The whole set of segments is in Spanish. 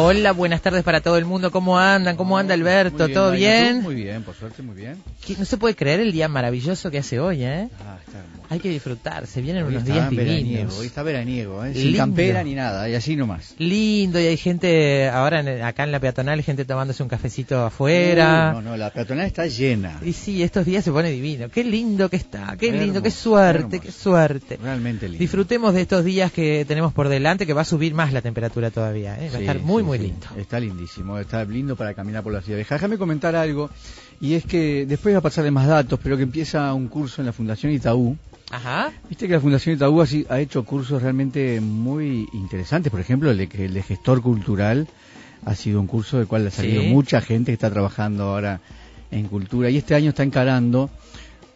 Hola, buenas tardes para todo el mundo. ¿Cómo andan? ¿Cómo anda Alberto? ¿Todo bien? Muy bien, por suerte, muy bien. No se puede creer el día maravilloso que hace hoy, ¿eh? Ah, está. Hay que disfrutar, se vienen Hoy unos días veraniego, divinos. hoy está veraniego, ¿eh? sin Lindo. campera ni nada, y así nomás. Lindo, y hay gente ahora en- acá en la peatonal, gente tomándose un cafecito afuera. No, no, la peatonal está llena. Y sí, estos días se pone divino. Qué lindo que está, qué lindo, qué suerte, qué suerte. Realmente lindo. Disfrutemos de estos días que tenemos por delante, que va a subir más la temperatura todavía. ¿eh? Va a estar muy, sí, muy sí. lindo. Está lindísimo, está lindo para caminar por la ciudad. Déjame comentar algo, y es que después va a pasarle más datos, pero que empieza un curso en la Fundación Itaú. Ajá. Viste que la Fundación Itaú ha, hecho cursos realmente muy interesantes, por ejemplo, el de, el de gestor cultural ha sido un curso del cual ha salido Sí. mucha gente que está trabajando ahora en cultura, y este año está encarando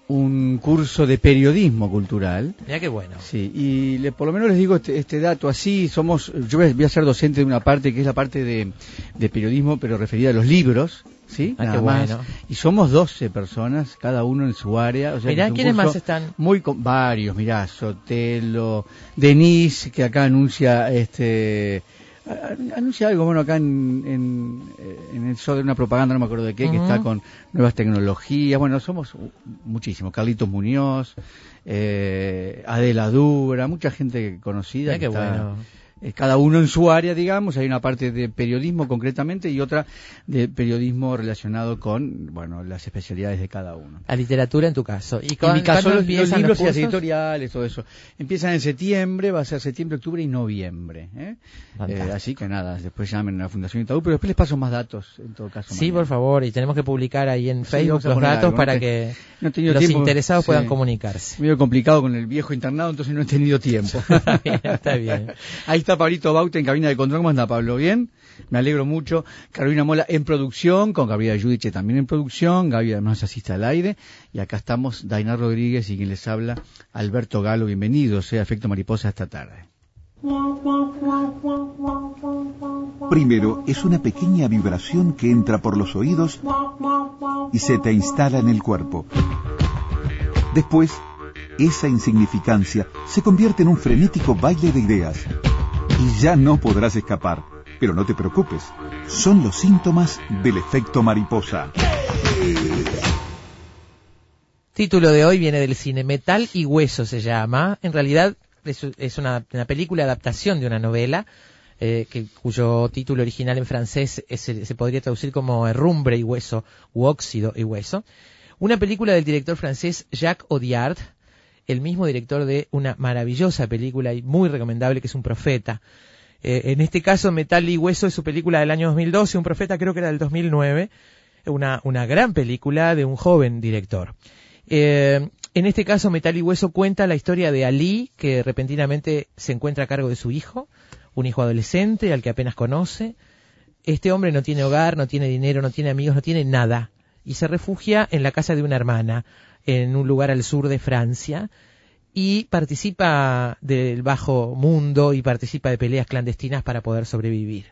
un curso de periodismo cultural. Mira qué bueno. Sí, y le- por lo menos les digo este, este dato, así somos, yo voy a, voy a ser docente de una parte que es la parte de, de periodismo, pero referida a los libros, ¿sí? Ah, Nada más. bueno. Y somos 12 personas, cada uno en su área. O sea Mirá, ¿quiénes más están? Muy con- varios, mirá, Sotelo, Denise, que acá anuncia, este, anuncia algo, bueno, acá en, en, eh, en el show de una propaganda, no me acuerdo de qué, que está con nuevas tecnologías, bueno, somos muchísimos, Carlitos Muñoz, eh, Adela Dura, mucha gente conocida. Mira que qué está- bueno. Eh, cada uno en su área, digamos, hay una parte de periodismo concretamente y otra de periodismo relacionado con, bueno, las especialidades de cada uno. La literatura en tu caso. ¿Y En mi caso, los, libros y las editoriales, todo eso. Empiezan en septiembre, va a ser septiembre, octubre y noviembre. ¿eh? Eh, así que nada, después llamen a la Fundación Itaú, pero después les paso más datos, en todo caso. Sí, mañana. por favor, y tenemos que publicar ahí en Sí, Facebook los datos algo, para no te- que no los tiempo, interesados sí. puedan comunicarse. Medio complicado con el viejo internado, entonces no he tenido tiempo. Está bien, está bien. Ahí está Pablito Bauta en cabina de control. ¿Cómo anda Pablo? ¿Bien? Me alegro mucho. Carolina Mola en producción, con Gabriela Yudiche también en producción. Gaby además asiste al aire. Y acá estamos Dainar Rodríguez y quien les habla, Alberto Galo. Bienvenidos, sea Efecto Mariposa esta tarde. Primero es una pequeña vibración que entra por los oídos y se te instala en el cuerpo. Después, esa insignificancia se convierte en un frenético baile de ideas. Y ya no podrás escapar. Pero no te preocupes, son los síntomas del efecto mariposa. Título de hoy viene del cine Metal y Hueso se llama. En realidad es, una, película adaptación de una novela eh, que, cuyo título original en francés se podría traducir como Herrumbre y Hueso u Óxido y Hueso. Una película del director francés Jacques Audiard, el mismo director de una maravillosa película y muy recomendable que es Un Profeta. Eh, en este caso, Metal y Hueso es su película del año 2012, Un Profeta creo que era del 2009, una, una gran película de un joven director. Eh, en este caso, Metal y Hueso cuenta la historia de Ali, que repentinamente se encuentra a cargo de su hijo, un hijo adolescente al que apenas conoce. Este hombre no tiene hogar, no tiene dinero, no tiene amigos, no tiene nada, y se refugia en la casa de una hermana, en un lugar al sur de Francia, y participa del bajo mundo y participa de peleas clandestinas para poder sobrevivir.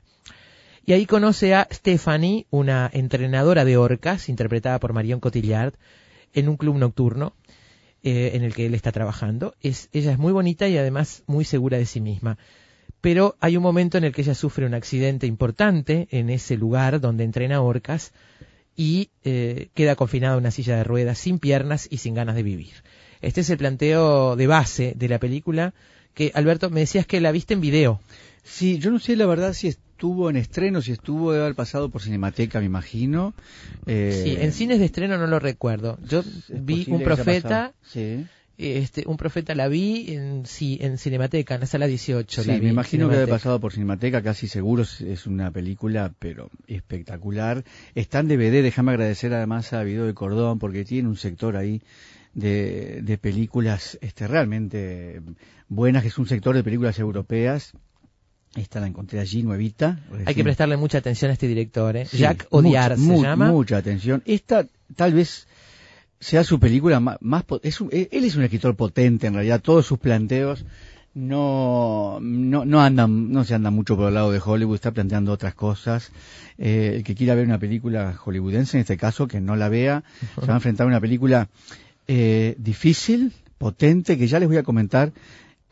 Y ahí conoce a Stephanie, una entrenadora de orcas, interpretada por Marion Cotillard, en un club nocturno eh, en el que él está trabajando. Es, ella es muy bonita y además muy segura de sí misma. Pero hay un momento en el que ella sufre un accidente importante en ese lugar donde entrena orcas y eh, queda confinada a una silla de ruedas sin piernas y sin ganas de vivir. Este es el planteo de base de la película que, Alberto, me decías que la viste en video. Sí, yo no sé la verdad si estuvo en estreno, si estuvo de haber pasado por Cinemateca, me imagino. Eh, Sí, en cines de estreno no lo recuerdo. Yo es vi Un Profeta. Sí. Este, Un Profeta la vi en, sí, en Cinemateca, en la sala 18 Sí, la vi me imagino que Cinemateca. pasado por Cinemateca, casi seguro es- una película, pero espectacular. Está en DVD, déjame agradecer además a Video de Cordón, porque tiene un sector ahí de, de películas este, realmente buenas, que es un sector de películas europeas. Esta la encontré allí, nuevita. Hay que prestarle mucha atención a este director, ¿eh? Sí, Jacques Audiard mucha, se mu- llama. Mucha atención. Esta tal vez sea su película más... po- es un- eh, él es un escritor potente, en realidad. Todos sus planteos no, no, no andan, no se andan mucho por el lado de Hollywood, está planteando otras cosas. Eh, el que quiera ver una película hollywoodense, en este caso, que no la vea, se va a enfrentar a una película eh, difícil, potente, que ya les voy a comentar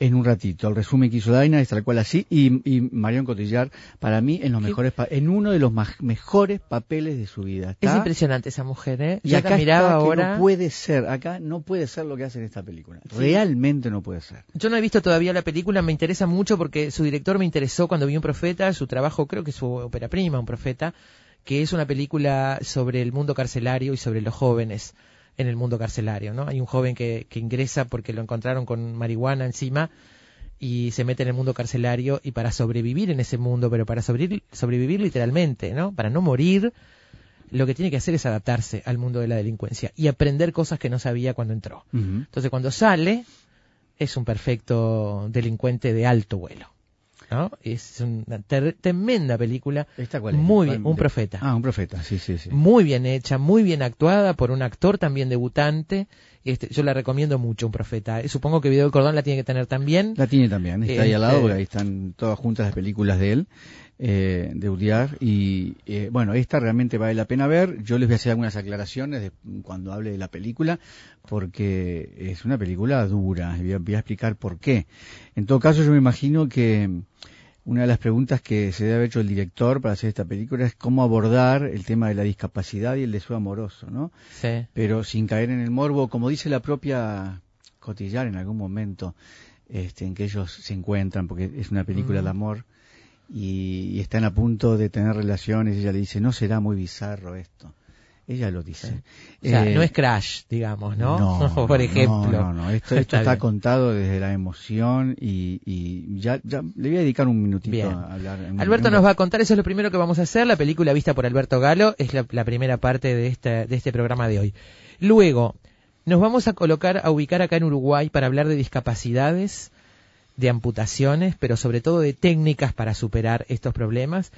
en un ratito. El resumen que hizo Daina es tal cual así y, y Marion Cotillar para mí en los mejores en uno de los más- mejores papeles de su vida. Es impresionante esa mujer, ¿eh? y Yo acá la miraba está que ahora. no puede ser, acá no puede ser lo que hace en esta película. Realmente no puede ser. Yo no he visto todavía la película, me interesa mucho porque su director me interesó cuando vi Un Profeta, su trabajo creo que es su ópera prima, Un Profeta, que es una película sobre el mundo carcelario y sobre los jóvenes en el mundo carcelario, ¿no? Hay un joven que, que ingresa porque lo encontraron con marihuana encima y se mete en el mundo carcelario y para sobrevivir en ese mundo, pero para sobrevivir, sobrevivir literalmente, ¿no? Para no morir, lo que tiene que hacer es adaptarse al mundo de la delincuencia y aprender cosas que no sabía cuando entró. Entonces cuando sale es un perfecto delincuente de alto vuelo. ¿No? Es una tremenda película, ¿Esta cuál es? muy bien, un profeta. Ah, un profeta, sí, sí, sí. Muy bien hecha, muy bien actuada por un actor también debutante. Este, yo la recomiendo mucho, un profeta. Eh, Supongo que Video del Cordón la tiene que tener también. La tiene también, está ahí al lado Este- porque ahí están todas juntas las películas de él, eh, de Uriar. Y eh, bueno, esta realmente vale la pena ver. Yo les voy a hacer algunas aclaraciones de, cuando hable de la película, porque es una película dura. y Voy a, voy a explicar por qué. En todo caso, yo me imagino que una de las preguntas que se debe haber hecho el director para hacer esta película es cómo abordar el tema de la discapacidad y el deseo amoroso, ¿no? Sí. pero sin caer en el morbo, como dice la propia Cotillar en algún momento este, en que ellos se encuentran, porque es una película Mm. de amor, y, y están a punto de tener relaciones, y ella le dice, no será muy bizarro esto. Ella lo dice. O sea, Eh, no es Crash, digamos, ¿no? no, Por no, ejemplo. No, no, esto, esto Está contado desde la emoción y, y ya, ya le voy a dedicar un minutito Bien. a hablar. en- Alberto nos va a contar, eso es lo primero que vamos a hacer, la película vista por Alberto Galo, es la, la primera parte de, esta, de este programa de hoy. Luego, nos vamos a colocar, a ubicar acá en Uruguay para hablar de discapacidades, de amputaciones, pero sobre todo de técnicas para superar estos problemas.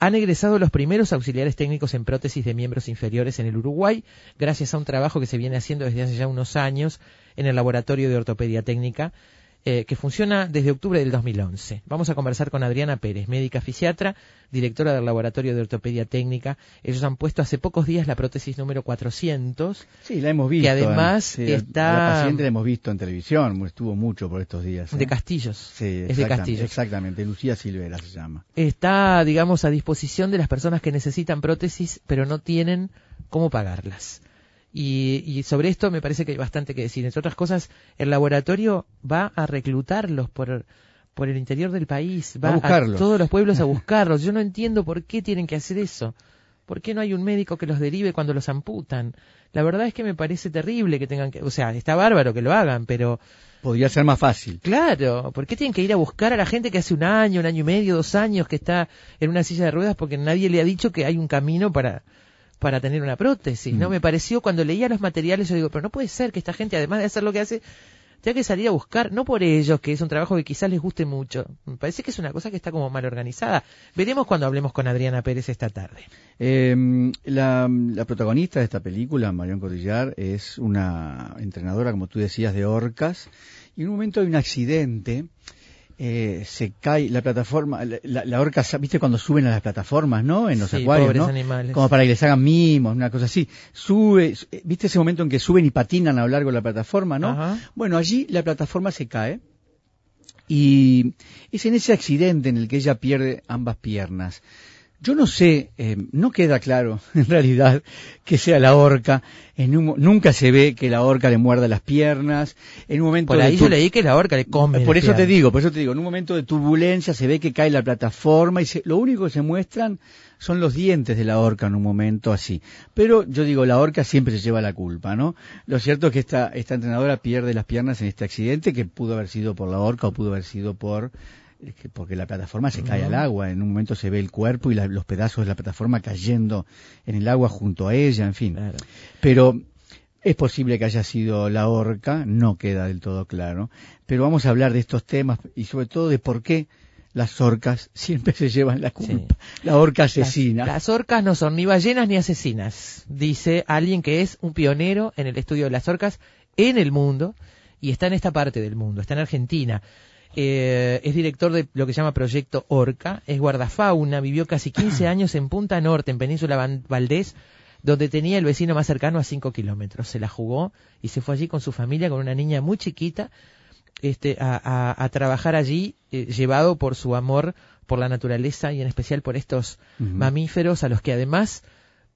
Han egresado los primeros auxiliares técnicos en prótesis de miembros inferiores en el Uruguay, gracias a un trabajo que se viene haciendo desde hace ya unos años en el Laboratorio de Ortopedia Técnica, eh, que funciona desde octubre del 2011. Vamos a conversar con Adriana Pérez, médica fisiatra, directora del Laboratorio de Ortopedia Técnica. Ellos han puesto hace pocos días la prótesis número 400. Sí, la hemos visto. que además sí, está- La paciente la hemos visto en televisión, estuvo mucho por estos días. ¿eh? De Castillos. Sí, es de Castillos. Exactamente, Lucía Silvera se llama. Está, digamos, a disposición de las personas que necesitan prótesis, pero no tienen cómo pagarlas. Y, y sobre esto me parece que hay bastante que decir. Entre otras cosas, el laboratorio va a reclutarlos por, por el interior del país, Va a buscarlos. todos los pueblos a buscarlos. Yo no entiendo por qué tienen que hacer eso. ¿Por qué no hay un médico que los derive cuando los amputan? La verdad es que me parece terrible que tengan que, o sea, está bárbaro que lo hagan, pero Podría ser más fácil. Claro, ¿por qué tienen que ir a buscar a la gente que hace un año, un año y medio, dos años que está en una silla de ruedas porque nadie le ha dicho que hay un camino para para tener una prótesis? No Mm. me pareció cuando leía los materiales yo digo, pero no puede ser que esta gente además de hacer lo que hace tenga que salir a buscar, no por ellos, que es un trabajo que quizás les guste mucho. Me parece que es una cosa que está como mal organizada. Veremos cuando hablemos con Adriana Pérez esta tarde. Eh, la, la protagonista de esta película, Marion Cotillar, es una entrenadora, como tú decías, de orcas. Y en un momento hay un accidente, eh, se cae la plataforma, la, la- orca, ¿viste cuando suben a las plataformas, no? En los Sí, acuarios, ¿no? animales. Como para que les hagan mimos, una cosa así. Sube, su- eh, ¿viste ese momento en que suben y patinan a lo largo de la plataforma, no? Ajá. Bueno, allí la plataforma se cae y es en ese accidente en el que ella pierde ambas piernas. Yo no sé, eh, no queda claro en realidad que sea la horca. En un nunca se ve que la horca le muerda las piernas. En un momento Por de ahí tu- yo leí que la horca le come. por eso te digo, por eso te digo, en un momento de turbulencia se ve que cae la plataforma y se- lo único que se muestran son los dientes de la horca en un momento así. Pero yo digo, la horca siempre se lleva la culpa, ¿no? Lo cierto es que esta, esta entrenadora pierde las piernas en este accidente que pudo haber sido por la horca o pudo haber sido por porque la plataforma se cae al agua, en un momento se ve el cuerpo y la- los pedazos de la plataforma cayendo en el agua junto a ella, en fin. Claro. Pero es posible que haya sido la horca, no queda del todo claro. Pero vamos a hablar de estos temas y sobre todo de por qué las orcas siempre se llevan la culpa. La orca asesina. Las, las orcas no son ni ballenas ni asesinas, dice alguien que es un pionero en el estudio de las orcas en el mundo y está en esta parte del mundo, está en Argentina. Eh, es director de lo que se llama Proyecto Orca, es guardafauna, vivió casi 15 años en Punta Norte, en Península Valdés, donde tenía el vecino más cercano a 5 kilómetros. Se la jugó y se fue allí con su familia, con una niña muy chiquita, este, a, a, a trabajar allí, eh, llevado por su amor por la naturaleza y en especial por estos mamíferos a los que además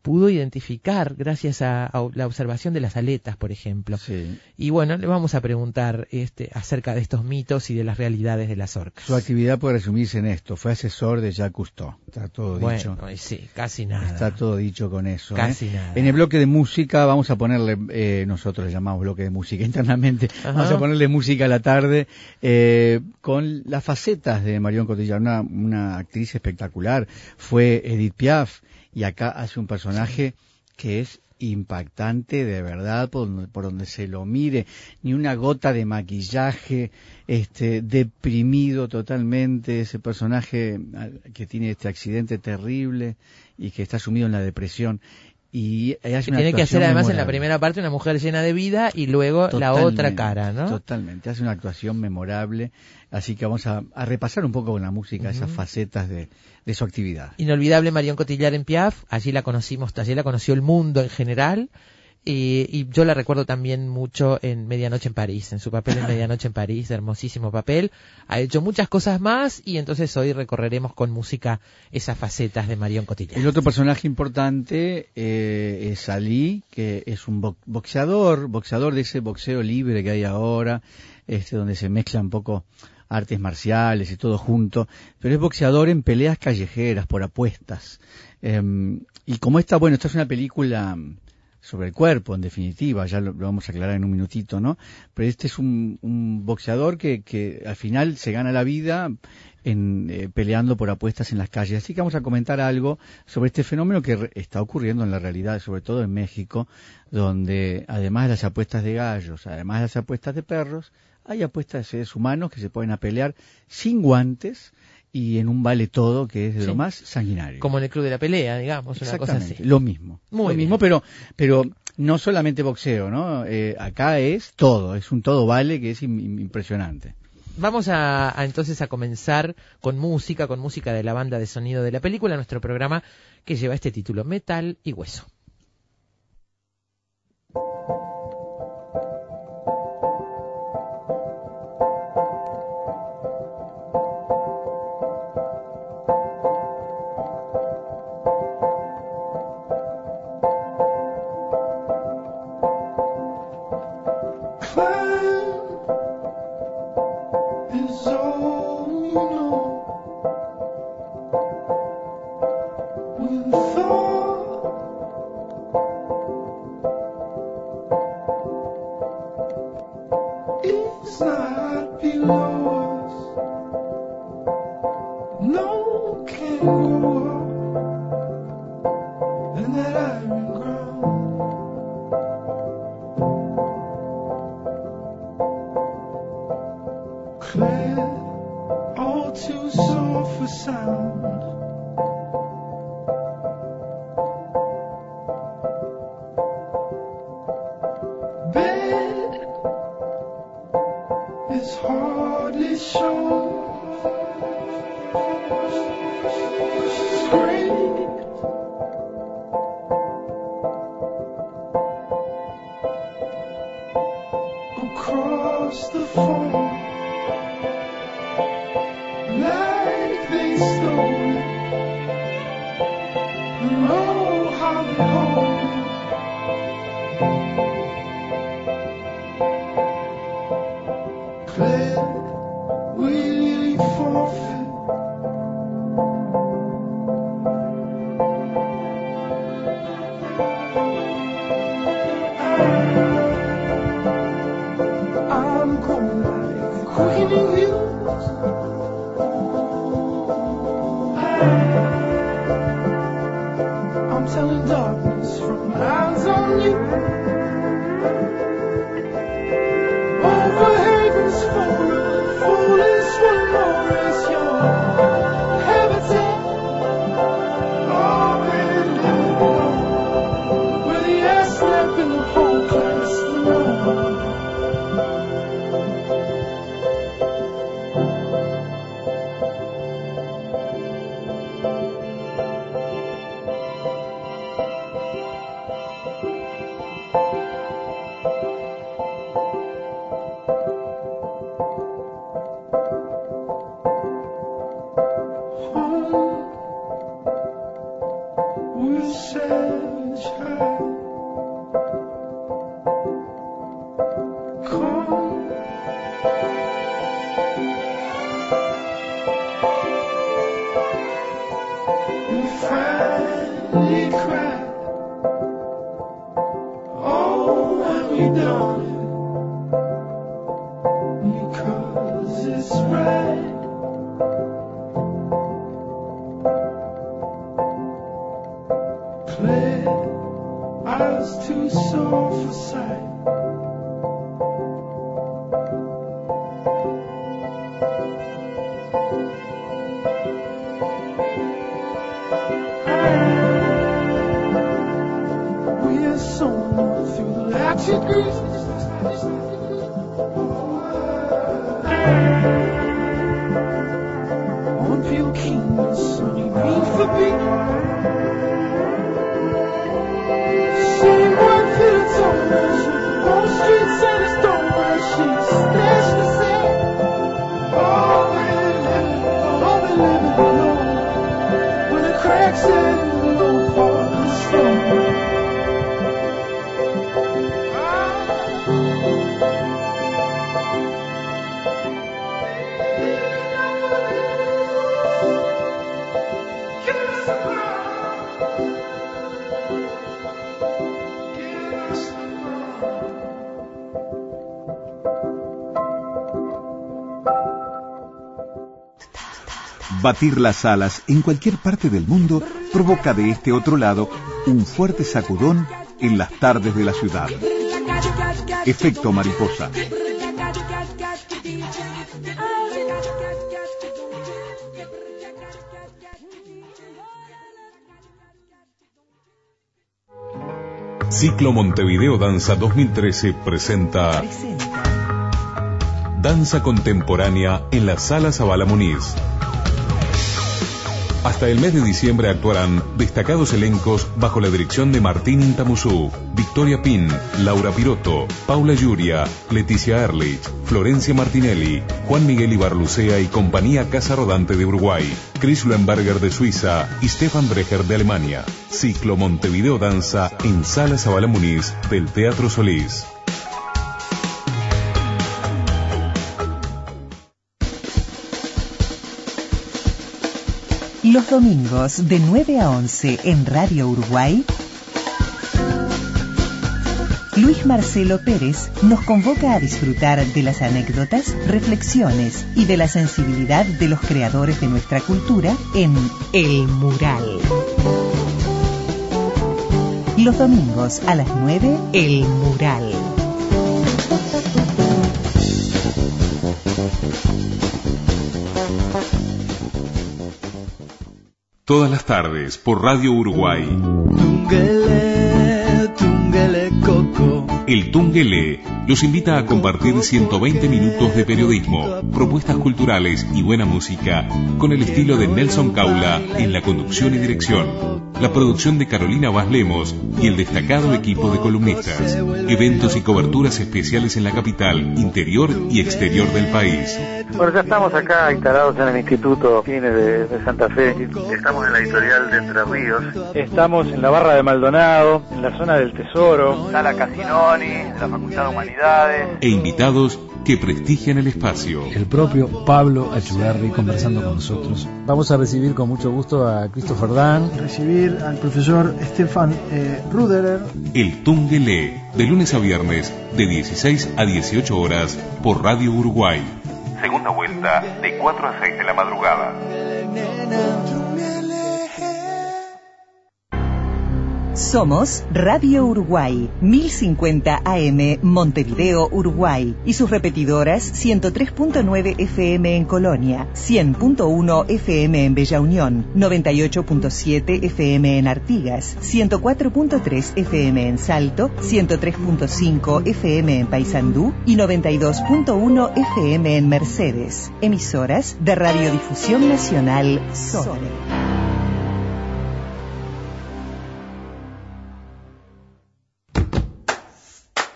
pudo identificar gracias a, a la observación de las aletas, por ejemplo. Sí. Y bueno, le vamos a preguntar este, acerca de estos mitos y de las realidades de las orcas. Su actividad puede resumirse en esto. Fue asesor de Jacques Cousteau. Está todo dicho. Bueno, y sí, casi nada. Está todo dicho con eso. ¿eh? Casi nada. En el bloque de música vamos a ponerle, eh, nosotros le llamamos bloque de música internamente, Ajá. vamos a ponerle música a la tarde eh, con las facetas de Marion Cotillard, una, una actriz espectacular. Fue Edith Piaf y acá hace un personaje que es impactante de verdad por donde, por donde se lo mire. Ni una gota de maquillaje este deprimido totalmente. Ese personaje que tiene este accidente terrible y que está sumido en la depresión y Que tiene que hacer además en la primera parte una mujer llena de vida y luego la otra cara, ¿no? Totalmente, hace una actuación memorable, así que vamos a, a repasar un poco con la música esas facetas de, de su actividad. Inolvidable Marion Cotillard en Piaf, allí la conocimos, allí la conoció el mundo en general. Y, y yo la recuerdo también mucho en Medianoche en París, en su papel en Medianoche en París, hermosísimo papel. Ha hecho muchas cosas más y entonces hoy recorreremos con música esas facetas de Marion Cotillard. El otro personaje importante eh, es Ali, que es un bo- boxeador, boxeador de ese boxeo libre que hay ahora, este donde se mezclan un poco artes marciales y todo junto, pero es boxeador en peleas callejeras por apuestas. Em, y como esta, bueno, esta es una película sobre el cuerpo, en definitiva, ya lo, lo vamos a aclarar en un minutito, ¿no? Pero este es un, boxeador que, que al final se gana la vida en, eh, peleando por apuestas en las calles. Así que vamos a comentar algo sobre este fenómeno que re- está ocurriendo en la realidad, sobre todo en México, donde además de las apuestas de gallos, además de las apuestas de perros, hay apuestas de seres humanos que se pueden a pelear sin guantes y en un vale todo que es de lo más sanguinario. Como en el Club de la Pelea, digamos, una cosa así. lo mismo. Muy lo bien. mismo, pero, pero no solamente boxeo, ¿no? Eh, acá es todo, es un todo vale que es im- im- impresionante. Vamos a, a entonces a comenzar con música, con música de la banda de sonido de la película, nuestro programa que lleva este título, Metal y Hueso. Batir las alas en cualquier parte del mundo provoca de este otro lado un fuerte sacudón en las tardes de la ciudad. Efecto mariposa. Ciclo Montevideo Danza 2013 presenta Danza Contemporánea en la Sala Zabala Muniz. Hasta el mes de diciembre actuarán destacados elencos bajo la dirección de Martín Intamuzú, Victoria Pin, Laura Piroto, Paula Yuria, Leticia Erlich, Florencia Martinelli, Juan Miguel Ibarlucea y compañía Casa Rodante de Uruguay, Chris Lemberger de Suiza y Stefan Brecher de Alemania. Ciclo Montevideo Danza en Sala Zabala Muniz del Teatro Solís. Los domingos de 9 a 11 en Radio Uruguay, Luis Marcelo Pérez nos convoca a disfrutar de las anécdotas, reflexiones y de la sensibilidad de los creadores de nuestra cultura en El Mural. Los domingos a las 9, El Mural. Todas las tardes por Radio Uruguay. El Tungelé los invita a compartir 120 minutos de periodismo, propuestas culturales y buena música con el estilo de Nelson Caula en la conducción y dirección, la producción de Carolina Vaz Lemos y el destacado equipo de columnistas, eventos y coberturas especiales en la capital, interior y exterior del país. Bueno, ya estamos acá instalados en el Instituto Cine de, de Santa Fe. Estamos en la editorial de Entre Ríos. Estamos en la barra de Maldonado, en la zona del Tesoro. Sala De la Facultad de Humanidades. E invitados que prestigian el espacio. el propio Pablo Achugarri conversando con nosotros. Vamos a recibir con mucho gusto a Christopher Dan. recibir al profesor Stefan eh, Ruderer. El Tungelé, de lunes a viernes, de 16 a 18 horas, por Radio Uruguay. Segunda vuelta, de 4 a 6 de la madrugada. Somos Radio Uruguay, 1050 AM Montevideo, Uruguay, y sus repetidoras 103.9 FM en Colonia, 100.1 FM en Bella Unión, 98.7 FM en Artigas, 104.3 FM en Salto, 103.5 FM en Paysandú y 92.1 FM en Mercedes. Emisoras de Radiodifusión Nacional Sole.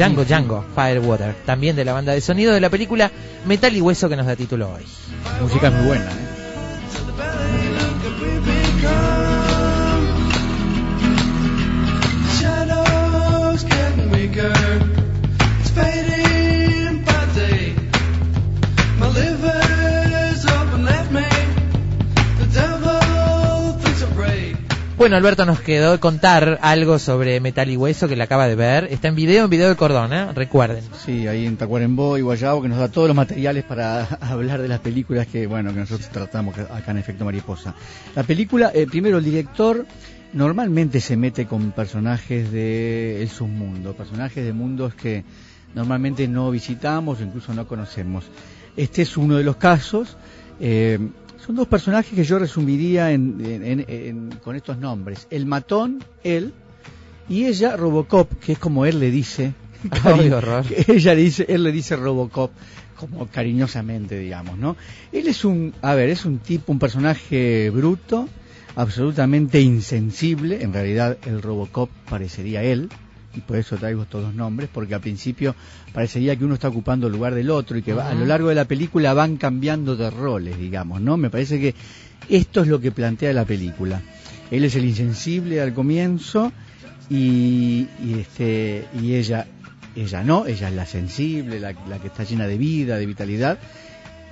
Django Django, Firewater. También de la banda de sonido de la película Metal y Hueso que nos da título hoy. La música es muy buena. ¿eh? Bueno, Alberto nos quedó contar algo sobre Metal y Hueso que le acaba de ver. Está en video, en video de cordón, ¿eh? Recuerden. Sí, ahí en Tacuarembó y Guayabo, que nos da todos los materiales para hablar de las películas que, bueno, que nosotros tratamos acá en Efecto Mariposa. La película, eh, primero el director normalmente se mete con personajes de el submundo, personajes de mundos que normalmente no visitamos o incluso no conocemos. Este es uno de los casos. eh, son dos personajes que yo resumiría en- en- en- con estos nombres. El matón, él, y ella, Robocop, que es como él le dice. Ella dice, él le dice Robocop, como cariñosamente, digamos, ¿no? Él es un, a ver, es un tipo, un personaje bruto, absolutamente insensible. En realidad, el Robocop parecería él, y por eso traigo estos dos nombres, porque al principio parecería que uno está ocupando el lugar del otro y que va- a lo largo de la película van cambiando de roles, digamos, ¿no? Me parece que esto es lo que plantea la película. Él es el insensible al comienzo y, y este y ella ella no, ella es la sensible, la, la que está llena de vida, de vitalidad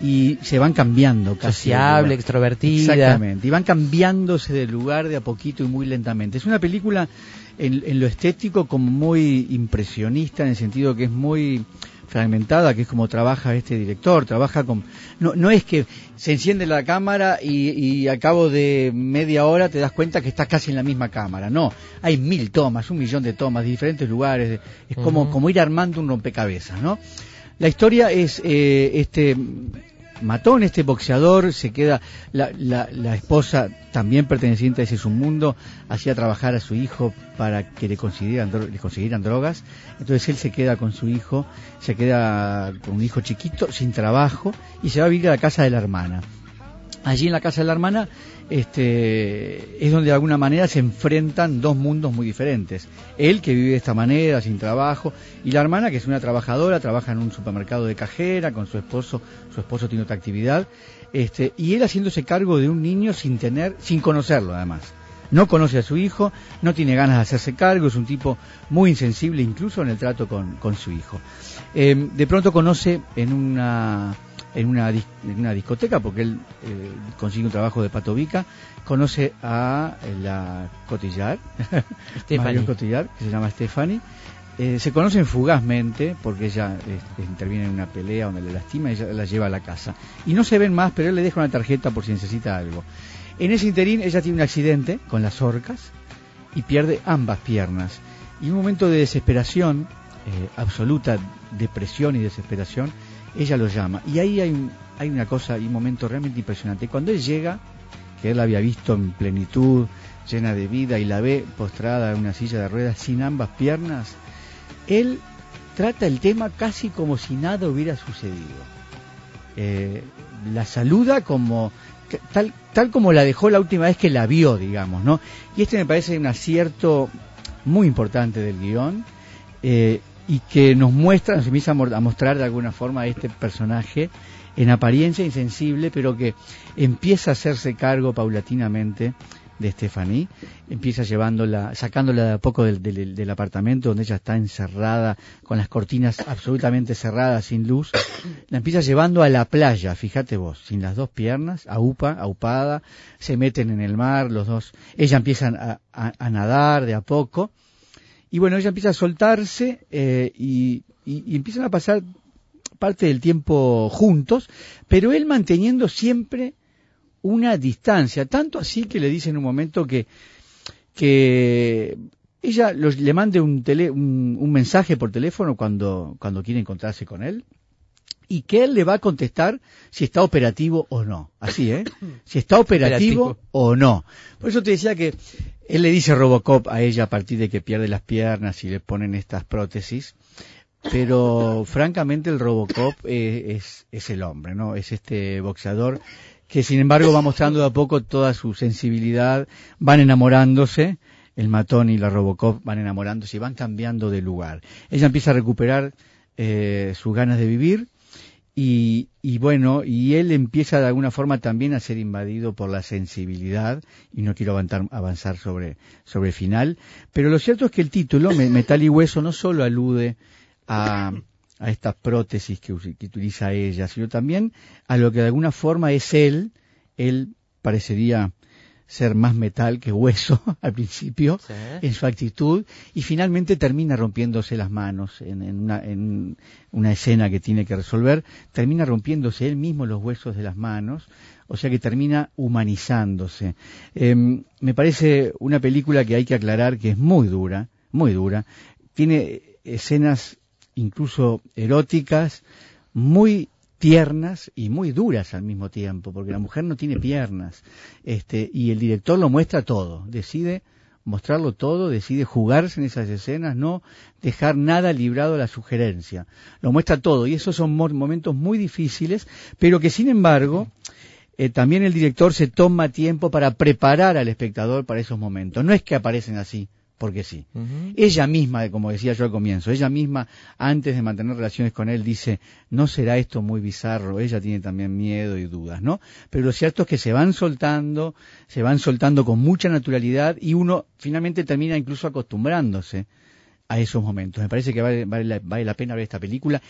y se van cambiando casi Sociable, extrovertida. Exactamente, y van cambiándose de lugar de a poquito y muy lentamente. Es una película en, en lo estético como muy impresionista, en el sentido que es muy fragmentada, que es como trabaja este director, trabaja con... No, no es que se enciende la cámara y, y al cabo de media hora te das cuenta que estás casi en la misma cámara, no, hay mil tomas, un millón de tomas, de diferentes lugares, es como, como ir armando un rompecabezas, ¿no? La historia es eh, este matón, este boxeador, se queda, la, la, esposa también perteneciente a ese submundo, hacía trabajar a su hijo para que le consiguieran, le consiguieran drogas, entonces él se queda con su hijo, se queda con un hijo chiquito, sin trabajo, y se va a vivir a la casa de la hermana. Allí en la casa de la hermana este, es donde de alguna manera se enfrentan dos mundos muy diferentes. Él que vive de esta manera, sin trabajo, y la hermana que es una trabajadora, trabaja en un supermercado de cajera con su esposo, su esposo tiene otra actividad, este, y él haciéndose cargo de un niño sin tener, sin conocerlo además. No conoce a su hijo, no tiene ganas de hacerse cargo, es un tipo muy insensible incluso en el trato con, con su hijo. Eh, de pronto conoce en una en una, en una discoteca, porque él eh, consigue un trabajo de patovica, conoce a eh, la Cotillar. Marion Cotillar, que se llama Stephanie. Eh, se conocen fugazmente porque ella eh, interviene en una pelea donde le lastima y ella la lleva a la casa. Y no se ven más, pero él le deja una tarjeta por si necesita algo. En ese interín ella tiene un accidente con las orcas y pierde ambas piernas. Y un momento de desesperación, eh, absoluta depresión y desesperación, ella lo llama. Y ahí hay, hay una cosa y un momento realmente impresionante. Cuando él llega, que él la había visto en plenitud, llena de vida, y la ve postrada en una silla de ruedas sin ambas piernas, él trata el tema casi como si nada hubiera sucedido. Eh, la saluda como tal, tal como la dejó la última vez que la vio, digamos, ¿no? Y este me parece un acierto muy importante del guion eh, y que nos muestra, nos empieza a mo- a mostrar de alguna forma a este personaje en apariencia insensible, pero que empieza a hacerse cargo paulatinamente de Stephanie, empieza llevándola, sacándola de a poco del, del- del apartamento donde ella está encerrada, con las cortinas absolutamente cerradas, sin luz, la empieza llevando a la playa, fíjate vos, sin las dos piernas, aupa, aupada, se meten en el mar, los dos, ella empieza a, a- a nadar de a poco, y bueno, ella empieza a soltarse eh, y, y- y empiezan a pasar parte del tiempo juntos, pero él manteniendo siempre una distancia, tanto así que le dice en un momento que, que ella los- le mande un, tele- un, un mensaje por teléfono cuando, cuando quiere encontrarse con él y que él le va a contestar si está operativo o no. Así, ¿eh? Si está operativo, Operativo. o no. Por eso te decía que él le dice Robocop a ella a partir de que pierde las piernas y le ponen estas prótesis. Pero francamente el Robocop eh, es, es el hombre, ¿no? Es este boxeador que sin embargo va mostrando de a poco toda su sensibilidad, van enamorándose, el matón y la Robocop van enamorándose y van cambiando de lugar. Ella empieza a recuperar eh, sus ganas de vivir y, y bueno, y él empieza de alguna forma también a ser invadido por la sensibilidad, y no quiero avanzar, avanzar sobre, sobre el final, pero lo cierto es que el título, Me- Metal y Hueso, no solo alude a, a estas prótesis que, que utiliza ella, sino también a lo que de alguna forma es él, él parecería ser más metal que hueso al principio Sí. en su actitud y finalmente termina rompiéndose las manos en, en una, en una escena que tiene que resolver, termina rompiéndose él mismo los huesos de las manos, o sea que termina humanizándose. Em, me parece una película que hay que aclarar que es muy dura, muy dura, tiene escenas incluso eróticas, muy tiernas y muy duras al mismo tiempo, porque la mujer no tiene piernas, este, y el director lo muestra todo, decide mostrarlo todo, decide jugarse en esas escenas, no dejar nada librado a la sugerencia, lo muestra todo, y esos son mo- momentos muy difíciles, pero que sin embargo, eh, también el director se toma tiempo para preparar al espectador para esos momentos, no es que aparecen así, porque sí. Ella misma, como decía yo al comienzo, ella misma, antes de mantener relaciones con él, dice, no será esto muy bizarro, ella tiene también miedo y dudas, ¿no? Pero lo cierto es que se van soltando, se van soltando con mucha naturalidad y uno finalmente termina incluso acostumbrándose a esos momentos. Me parece que vale, vale la, vale la pena ver esta película,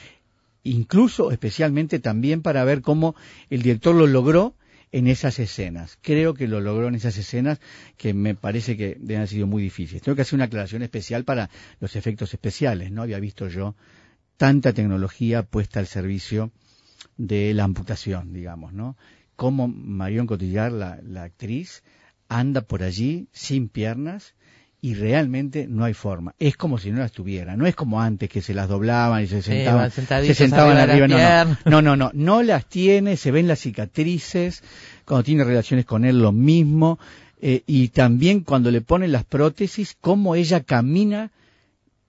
incluso especialmente también para ver cómo el director lo logró en esas escenas. Creo que lo logró en esas escenas que me parece que deben sido muy difíciles. Tengo que hacer una aclaración especial para los efectos especiales. No había visto yo tanta tecnología puesta al servicio de la amputación, digamos, ¿no? Como Marion Cotillard, la, la actriz, anda por allí sin piernas y realmente no hay forma. Es como si no las tuviera. No es como antes que se las doblaban y se sentaban, se sentaban arriba No, no, no, no, no las tiene, se ven las cicatrices, cuando tiene relaciones con él lo mismo, eh, y también cuando le ponen las prótesis, cómo ella camina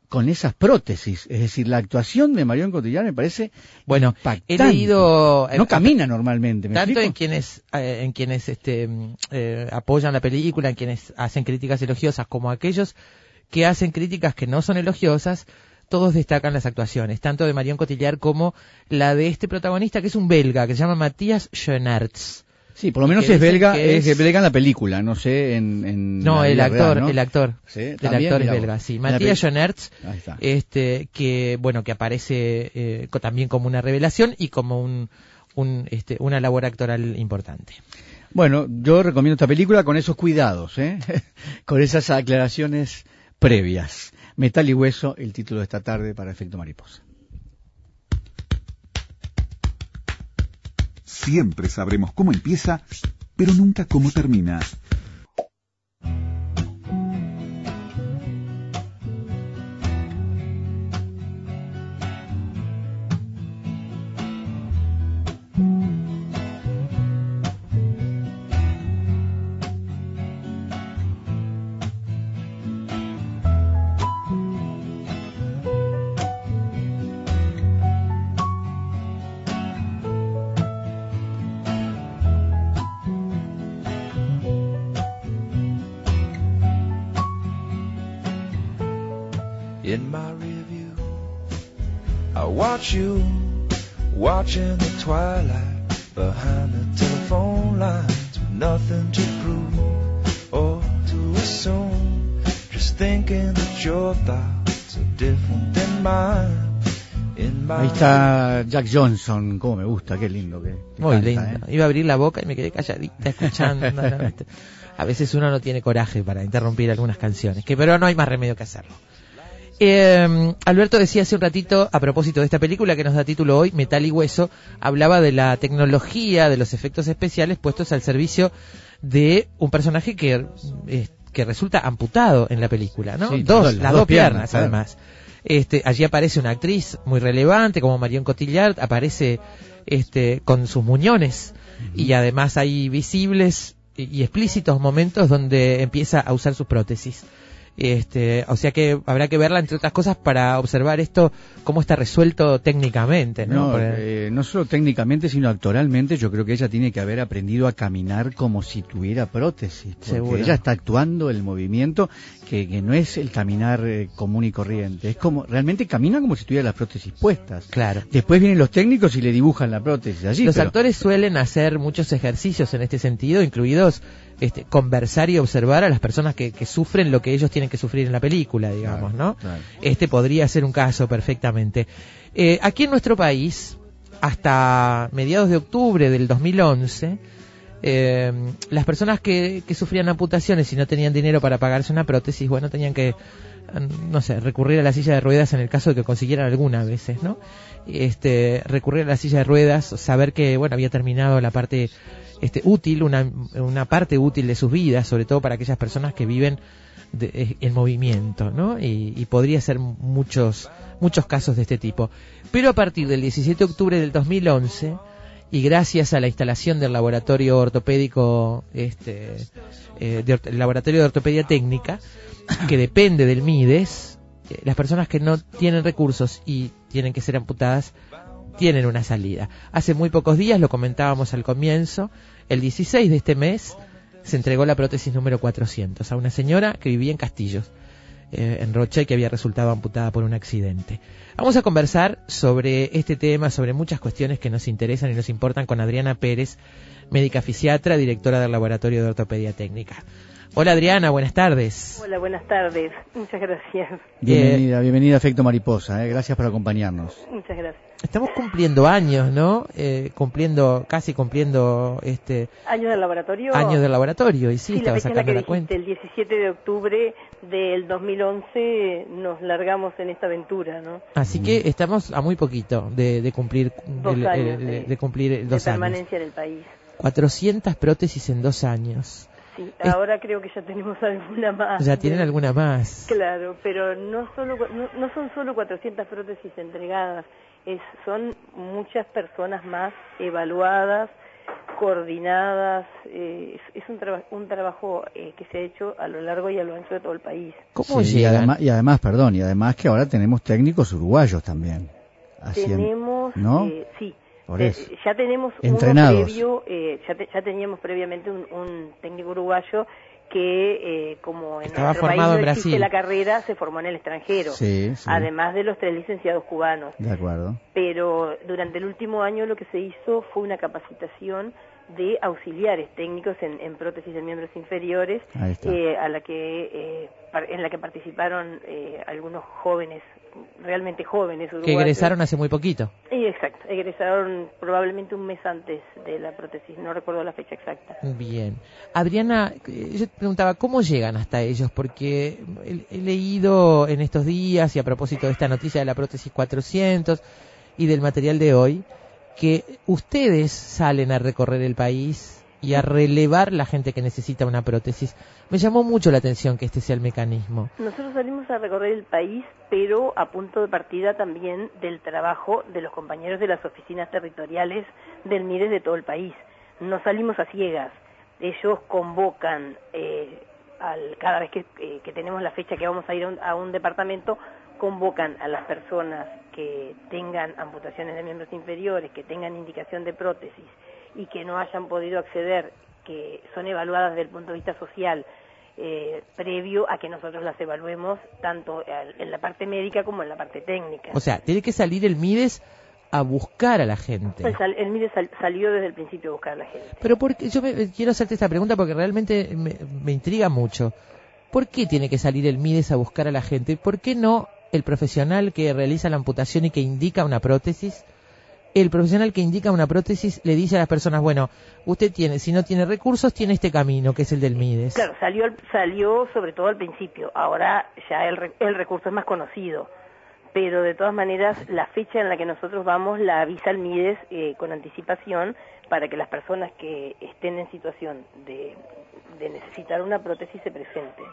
con esas prótesis. Es decir, la actuación de Marion Cotillard me parece Bueno, he impactante. leído eh, No camina normalmente, ¿me tanto explico? en quienes eh, en quienes este mm, eh, apoyan la película, en quienes hacen críticas elogiosas, como aquellos que hacen críticas que no son elogiosas, todos destacan las actuaciones, tanto de Marion Cotillard como la de este protagonista que es un belga, que se llama Matías Schoenaerts. Sí, por lo menos es belga, es... es- belga en la película, no sé en, en No, el actor, real, ¿no? el actor. Sí, El actor es mira vos. belga, sí. Matías está. este, que, bueno, que aparece eh, también como una revelación y como un, un, este, una labor actoral importante. Bueno, yo recomiendo esta película con esos cuidados, ¿eh? con esas aclaraciones previas. Metal y Hueso, el título de esta tarde para Efecto Mariposa. Siempre sabremos cómo empieza, pero nunca cómo termina. Está Jack Johnson, como me gusta, qué lindo que, que Muy canta, lindo. ¿eh? Iba a abrir la boca y me quedé calladita escuchando. A veces uno no tiene coraje para interrumpir algunas canciones, que pero no hay más remedio que hacerlo. Eh, Alberto decía hace un ratito, a propósito de esta película que nos da título hoy, Metal y Hueso, hablaba de la tecnología, de los efectos especiales puestos al servicio de un personaje que, eh, que resulta amputado en la película, ¿no? Sí, dos, las las dos piernas, claro. Este, allí aparece una actriz muy relevante como Marion Cotillard, aparece este, con sus muñones y además hay visibles y, y explícitos momentos donde empieza a usar sus prótesis. Este, o sea que habrá que verla entre otras cosas para observar esto cómo está resuelto técnicamente, ¿no? No, eh, no solo técnicamente, sino actoralmente, yo creo que ella tiene que haber aprendido a caminar como si tuviera prótesis. Porque Seguro. ella está actuando el movimiento que, que no es el caminar eh, común y corriente. Es como, realmente camina como si tuviera las prótesis puestas. Claro. Después vienen los técnicos y le dibujan la prótesis allí. Los pero- actores suelen hacer muchos ejercicios en este sentido, incluidos este, conversar y observar a las personas que, que sufren lo que ellos tienen que sufrir en la película, digamos, ¿no? Este podría ser un caso perfectamente. Eh, aquí en nuestro país, hasta mediados de octubre del 2011, eh, las personas que, que sufrían amputaciones y no tenían dinero para pagarse una prótesis, bueno, tenían que, mm, no sé, recurrir a la silla de ruedas en el caso de que consiguieran alguna a veces, ¿no? Este, recurrir a la silla de ruedas, saber que, bueno, había terminado la parte este, útil, una, una parte útil de sus vidas, sobre todo para aquellas personas que viven de- eh, en movimiento, ¿no? Y, y podría ser muchos, muchos casos de este tipo. Pero a partir del 17 de octubre del 2011, y gracias a la instalación del laboratorio ortopédico, este, eh, de el laboratorio de ortopedia técnica, que depende del MIDES, eh, las personas que no tienen recursos y tienen que ser amputadas tienen una salida. Hace muy pocos días, lo comentábamos al comienzo, el 16 de este mes se entregó la prótesis número 400 a una señora que vivía en Castillos, eh, en Rocha, y que había resultado amputada por un accidente. Vamos a conversar sobre este tema, sobre muchas cuestiones que nos interesan y nos importan con Adriana Pérez, médica fisiatra, directora del Laboratorio de Ortopedia Técnica. Hola Adriana, buenas tardes. Hola, buenas tardes. Muchas gracias. Bienvenida, bienvenida a Efecto Mariposa. eh, Gracias por acompañarnos. Muchas gracias. Estamos cumpliendo años, ¿no? Eh, cumpliendo, casi cumpliendo este ¿Años del laboratorio? años del laboratorio, y sí, Sí, la estaba la sacando que la, dijiste, cuenta. el 17 de octubre del 2011 nos largamos en esta aventura, ¿no? Así que estamos a muy poquito de, de cumplir Dos el- años el- de, de- de cumplir De dos años. permanencia en el país. 400 prótesis en dos años. Sí, Es- ahora creo que ya tenemos alguna más. ¿Ya tienen alguna más? Claro, pero no solo no, no son solo 400 prótesis entregadas, es son muchas personas más evaluadas, coordinadas, eh, es, es un, traba- un trabajo eh, que se ha hecho a lo largo y a lo ancho de todo el país. ¿Cómo Sí, y, llegan? además, y además, perdón, y además que ahora tenemos técnicos uruguayos también. haciendo- Tenemos, ¿no? eh, sí, Por eso. ya tenemos Entrenados. uno previo, eh, ya, te- ya teníamos previamente un, un técnico uruguayo que, eh, como en Estaba nuestro país formado en Brasil. la carrera, se formó en el extranjero, Sí, sí. además de los tres licenciados cubanos. De acuerdo. Pero durante el último año lo que se hizo fue una capacitación de auxiliares técnicos en, en prótesis de miembros inferiores, eh, a la que eh, en la que participaron eh, algunos jóvenes, realmente jóvenes Que uruguayos. egresaron hace muy poquito. Sí, exacto, egresaron probablemente un mes antes de la prótesis, no recuerdo la fecha exacta. Bien. Adriana, eh, yo te preguntaba, ¿cómo llegan hasta ellos? Porque he, he leído en estos días, y a propósito de esta noticia de la prótesis 400 y del material de hoy, que ustedes salen a recorrer el país y a relevar la gente que necesita una prótesis. Me llamó mucho la atención que este sea el mecanismo. Nosotros salimos a recorrer el país, pero a punto de partida también del trabajo de los compañeros de las oficinas territoriales del MIDES de todo el país. No salimos a ciegas. Ellos convocan, eh, al, cada vez que, eh, que tenemos la fecha que vamos a ir a un, a un departamento, convocan a las personas que tengan amputaciones de miembros inferiores, que tengan indicación de prótesis y que no hayan podido acceder, que son evaluadas desde el punto de vista social, eh, previo a que nosotros las evaluemos tanto en la parte médica como en la parte técnica. O sea, tiene que salir el MIDES a buscar a la gente. el, sal- el MIDE sal- salió desde el principio a buscar a la gente. Pero porque yo me- quiero hacerte esta pregunta porque realmente me, me intriga mucho. ¿Por qué tiene que salir el MIDES a buscar a la gente? ¿Por qué no el profesional que realiza la amputación y que indica una prótesis? El profesional que indica una prótesis le dice a las personas, bueno, usted tiene, si no tiene recursos, tiene este camino, que es el del MIDES. Claro, salió, al- salió sobre todo al principio. Ahora ya el, re- el recurso es más conocido. Pero de todas maneras, la fecha en la que nosotros vamos la avisa el MIDES eh, con anticipación para que las personas que estén en situación de, de necesitar una prótesis se presenten.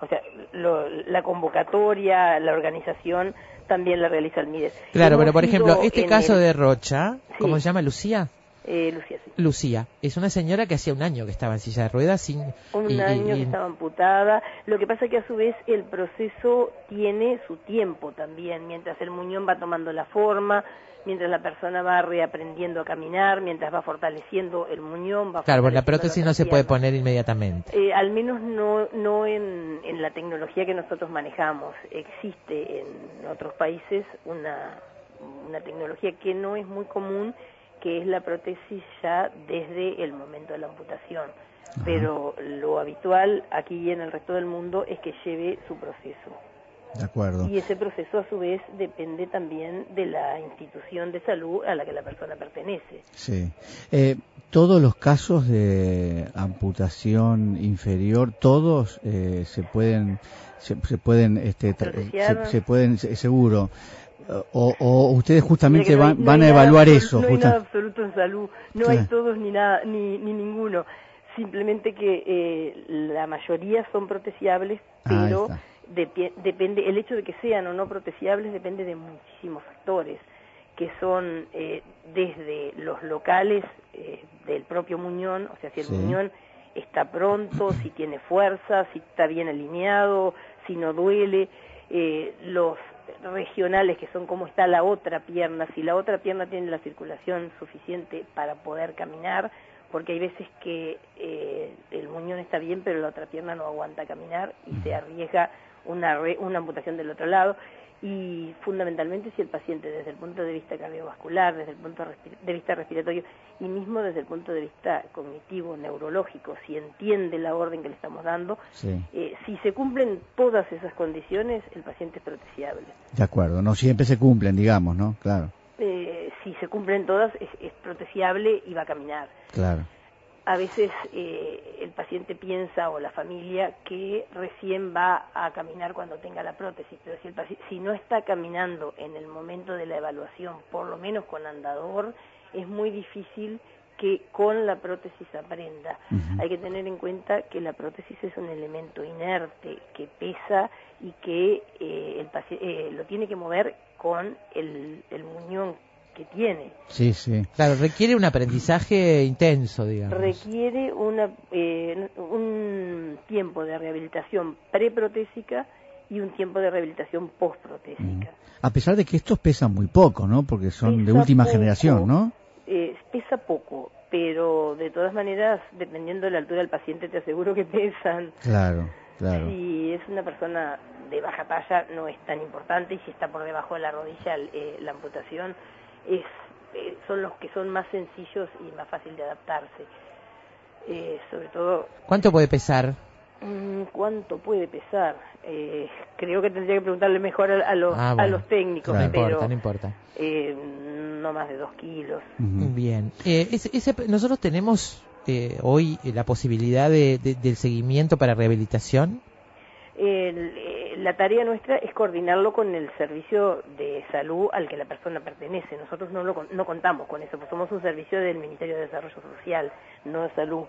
O sea, lo- la convocatoria, la organización también la realiza el MIDES. Claro, Hemos pero por ejemplo, este caso el- de Rocha, ¿cómo Sí. se llama? Lucía. Eh, Lucía, sí. Lucía, es una señora que hacía un año que estaba en silla de ruedas sin... Un y- y- año y- que estaba amputada. Lo que pasa que a su vez el proceso tiene su tiempo también, mientras el muñón va tomando la forma, mientras la persona va reaprendiendo a caminar, mientras va fortaleciendo el muñón, va Claro, pues la prótesis no se puede poner inmediatamente. Eh, al menos no, no en, en la tecnología que nosotros manejamos. Existe en otros países una, una tecnología que no es muy común, que es la prótesis ya desde el momento de la amputación. Pero lo habitual aquí y en el resto del mundo es que lleve su proceso. De acuerdo. Y ese proceso a su vez depende también de la institución de salud a la que la persona pertenece. Sí. Eh, todos los casos de amputación inferior, todos eh, se pueden, se, se pueden, este, se, se pueden, se- seguro. O, o ustedes justamente no hay- van, a evaluar eso. No hay nada absoluto en salud, no Claro. hay todos ni nada, ni, ni ninguno. Simplemente que eh, la mayoría son proteciables, Ahí pero depi- depende, el hecho de que sean o no proteciables depende de muchísimos factores, que son eh, desde los locales eh, del propio muñón, o sea, si el Sí. muñón está pronto, si tiene fuerza, si está bien alineado, si no duele, eh, los regionales que son cómo está la otra pierna, si la otra pierna tiene la circulación suficiente para poder caminar, porque hay veces que eh, el muñón está bien pero la otra pierna no aguanta caminar y se arriesga una, re- una amputación del otro lado y fundamentalmente si el paciente desde el punto de vista cardiovascular, desde el punto de vista respiratorio y mismo desde el punto de vista cognitivo, neurológico, si entiende la orden que le estamos dando, Sí, eh, si se cumplen todas esas condiciones, el paciente es proteciable. de acuerdo. No siempre se cumplen, digamos, ¿no? Claro, Eh, si se cumplen todas, es, es proteciable y va a caminar. claro. A veces eh, el paciente piensa o la familia que recién va a caminar cuando tenga la prótesis, pero si, el paci- si no está caminando en el momento de la evaluación, por lo menos con andador, es muy difícil que con la prótesis aprenda. Hay que tener en cuenta que la prótesis es un elemento inerte que pesa y que eh, el paci- eh, lo tiene que mover con el, el muñón que tiene. Sí, sí. Claro, requiere un aprendizaje intenso, digamos. requiere una, eh, un tiempo de rehabilitación preprotésica y un tiempo de rehabilitación postprotésica. A pesar de que estos pesan muy poco, ¿no? Porque son de última poco. generación, ¿no? Eh, pesa poco, pero de todas maneras, dependiendo de la altura del paciente, te aseguro que pesan. Claro, claro. Si es una persona de baja talla, no es tan importante, y si está por debajo de la rodilla, eh, la amputación es, eh, son los que son más sencillos y más fácil de adaptarse. Eh, sobre todo ¿Cuánto puede pesar? Mm, ¿Cuánto puede pesar? Eh, creo que tendría que preguntarle mejor a, a los, Ah, a los técnicos, No pero importa, no importa. eh, no más de dos kilos. Bien. Eh, ese- ese- nosotros tenemos eh, hoy la posibilidad de, de- del seguimiento para rehabilitación. El- eh, la tarea nuestra es coordinarlo con el servicio de salud al que la persona pertenece. Nosotros no, lo, no contamos con eso, pues somos un servicio del Ministerio de Desarrollo Social, no de salud.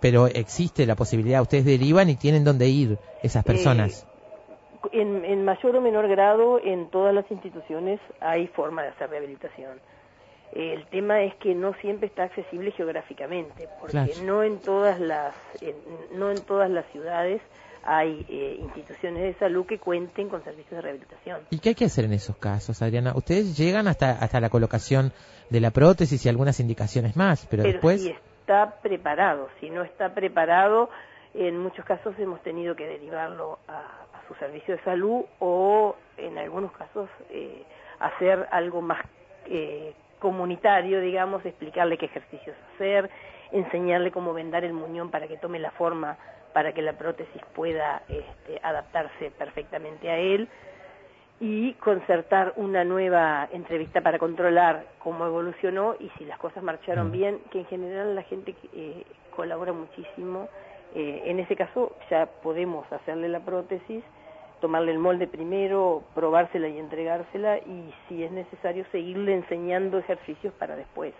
Pero existe la posibilidad, ustedes derivan y tienen dónde ir esas personas. En, en mayor o menor grado, en todas las instituciones hay forma de hacer rehabilitación. El tema es que no siempre está accesible geográficamente, porque Claro. no en todas las en- no en todas las ciudades hay eh, instituciones de salud que cuenten con servicios de rehabilitación. ¿Y qué hay que hacer en esos casos, Adriana? Ustedes llegan hasta, hasta la colocación de la prótesis y algunas indicaciones más, pero, Pero después... si está preparado, si no está preparado, en muchos casos hemos tenido que derivarlo a, a su servicio de salud o en algunos casos eh, hacer algo más eh, comunitario, digamos, explicarle qué ejercicios hacer, enseñarle cómo vendar el muñón para que tome la forma para que la prótesis pueda este, adaptarse perfectamente a él y concertar una nueva entrevista para controlar cómo evolucionó y si las cosas marcharon bien, que en general la gente eh, colabora muchísimo. Eh, en ese caso ya podemos hacerle la prótesis, tomarle el molde primero, probársela y entregársela y si es necesario seguirle enseñando ejercicios para después.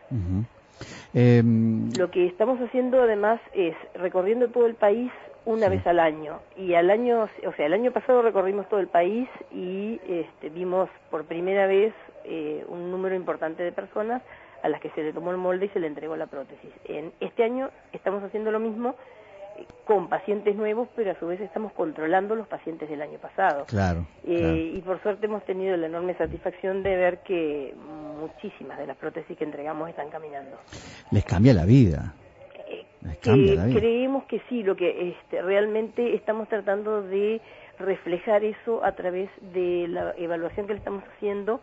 Em, Lo que estamos haciendo además es recorriendo todo el país una vez al año y al año, o sea, el año pasado recorrimos todo el país y este, vimos por primera vez eh, un número importante de personas a las que se le tomó el molde y se le entregó la prótesis. En este año estamos haciendo lo mismo eh, con pacientes nuevos, pero a su vez estamos controlando los pacientes del año pasado. Claro, Eh, claro. Y por suerte hemos tenido la enorme satisfacción de ver que muchísimas de las prótesis que entregamos están caminando. les cambia la vida. Les cambia Eh, la vida. creemos que sí, lo que este, realmente estamos tratando de reflejar eso a través de la evaluación que le estamos haciendo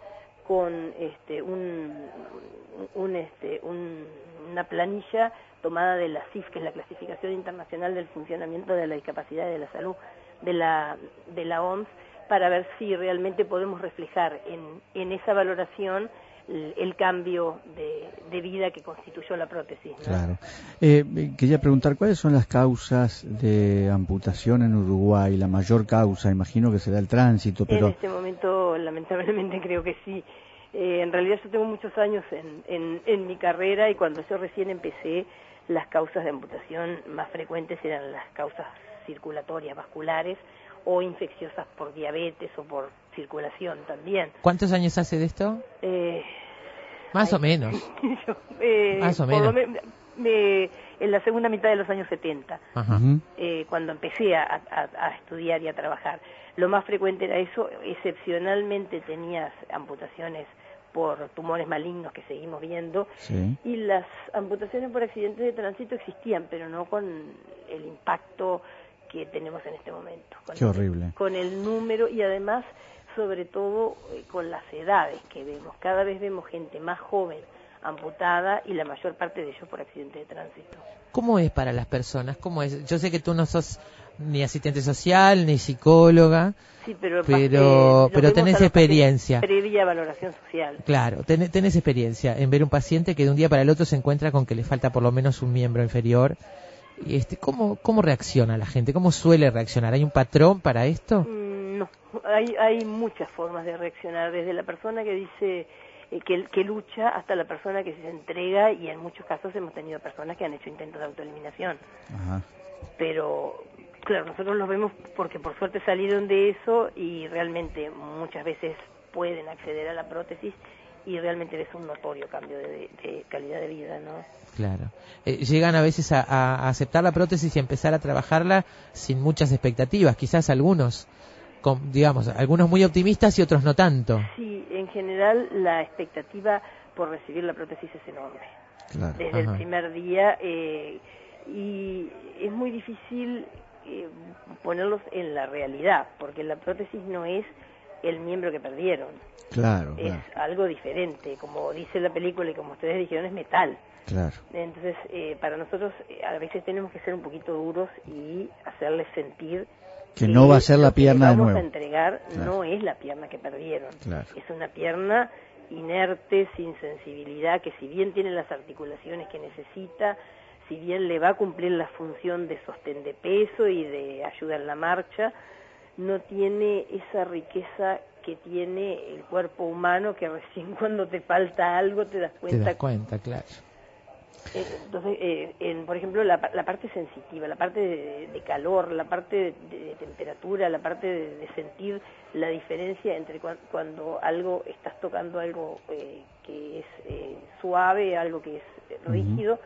con este, un, este, un- una planilla tomada de la CIF, que es la Clasificación Internacional del Funcionamiento de la Discapacidad y de la Salud de la, de la OMS, para ver si realmente podemos reflejar en, en esa valoración el, cambio de, de vida que constituyó la prótesis. ¿no? Claro. Eh, quería preguntar, ¿cuáles son las causas de amputación en Uruguay? La mayor causa, imagino que será el tránsito, En pero... este momento, lamentablemente, creo que sí. Eh, en realidad yo tengo muchos años en, en, en mi carrera y cuando yo recién empecé, las causas de amputación más frecuentes eran las causas circulatorias, vasculares o infecciosas por diabetes o por circulación también. ¿Cuántos años hace de esto? Eh, Más o menos. yo, eh, Más o menos. me- me- en la segunda mitad de los años 70. Ajá. Ujú. eh, cuando empecé a, a- a estudiar y a trabajar. Lo más frecuente era eso, excepcionalmente tenías amputaciones por tumores malignos que seguimos viendo Sí. y las amputaciones por accidentes de tránsito existían, pero no con el impacto que tenemos en este momento. Con Qué el- horrible. con el número y además, sobre todo, eh, con las edades que vemos. Cada vez vemos gente más joven amputada y la mayor parte de ellos por accidentes de tránsito. ¿Cómo es para las personas? ¿Cómo es? Yo sé que tú no sos ni asistente social ni psicóloga, Sí, pero, Pero- eh, pero tenés experiencia. Previa valoración social. claro, ten- tenés experiencia en ver un paciente que de un día para el otro se encuentra con que le falta por lo menos un miembro inferior. Y este, ¿cómo, ¿Cómo reacciona la gente? ¿Cómo suele reaccionar? ¿Hay un patrón para esto? Mm, hay, hay muchas formas de reaccionar, desde la persona que dice eh, que, que lucha hasta la persona que se entrega y en muchos casos hemos tenido personas que han hecho intentos de autoeliminación. Ajá. Pero, claro, nosotros los vemos porque por suerte salieron de eso y realmente muchas veces pueden acceder a la prótesis y realmente ves un notorio cambio de, de calidad de vida, ¿no? Claro. Eh, llegan a veces a, a aceptar la prótesis y a empezar a trabajarla sin muchas expectativas. Quizás algunos, con, digamos, algunos muy optimistas y otros no tanto. Sí, en general la expectativa por recibir la prótesis es enorme. Claro. Desde el primer día eh, y es muy difícil eh, ponerlos en la realidad, porque la prótesis no es el miembro que perdieron, Claro, es claro, algo diferente, como dice la película y como ustedes dijeron, es metal. claro. Entonces, eh, para nosotros eh, a veces tenemos que ser un poquito duros y hacerles sentir Que no va a ser la lo que pierna de vamos a entregar Claro. no es la pierna que perdieron. Claro. Es una pierna inerte, sin sensibilidad, que si bien tiene las articulaciones que necesita, si bien le va a cumplir la función de sostén de peso y de ayuda en la marcha, no tiene esa riqueza que tiene el cuerpo humano que recién cuando te falta algo te das Te cuenta das cuenta, claro. Entonces, eh, en, por ejemplo, la, la parte sensitiva, la parte de, de calor, la parte de, de temperatura, la parte de, de sentir la diferencia entre cuan- cuando algo estás tocando algo eh, que es eh, suave, algo que es rígido,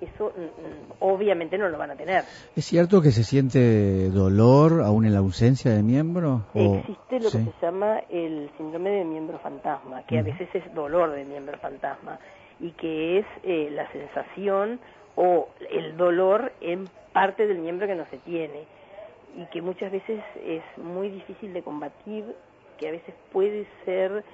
eso mm, mm, obviamente no lo van a tener. ¿Es cierto que se siente dolor aún en la ausencia de miembro? O- Existe lo sí. que se llama el síndrome de miembro fantasma, que a veces es dolor de miembro fantasma y que es eh, la sensación o el dolor en parte del miembro que no se tiene y que muchas veces es muy difícil de combatir, que a veces puede ser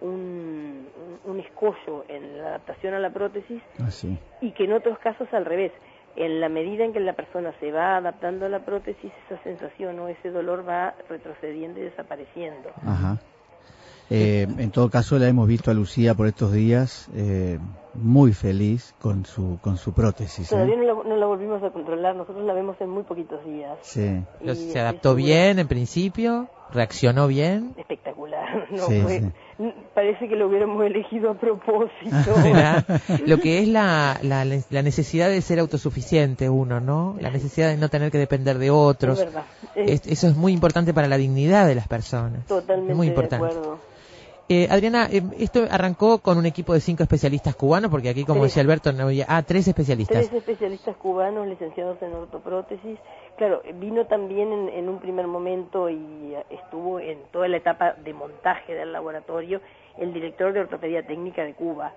un, un- escollo en la adaptación a la prótesis Ah, sí. y que en otros casos al revés. en la medida en que la persona se va adaptando a la prótesis, esa sensación o ese dolor va retrocediendo y desapareciendo. Ajá. Eh, en todo caso, la hemos visto a Lucía por estos días eh, muy feliz con su con su prótesis. ¿eh? Todavía no la, no la volvimos a controlar, nosotros la vemos en muy poquitos días. Sí. Y ¿Se adaptó bien en principio? ¿Reaccionó bien? Espectacular. No Sí, fue- sí. Parece que lo hubiéramos elegido a propósito. ¿Verdad? Lo que es la, la, la necesidad de ser autosuficiente uno, ¿no? La necesidad de no tener que depender de otros. Es verdad. Es Es- eso es muy importante para la dignidad de las personas. totalmente muy de importante. acuerdo. Eh, Adriana, eh, esto arrancó con un equipo de cinco especialistas cubanos, porque aquí, como Tres. decía Alberto, no había... Ah, tres especialistas. Tres especialistas cubanos licenciados en ortoprótesis. Claro, vino también en, en un primer momento y estuvo en toda la etapa de montaje del laboratorio el director de ortopedia técnica de Cuba,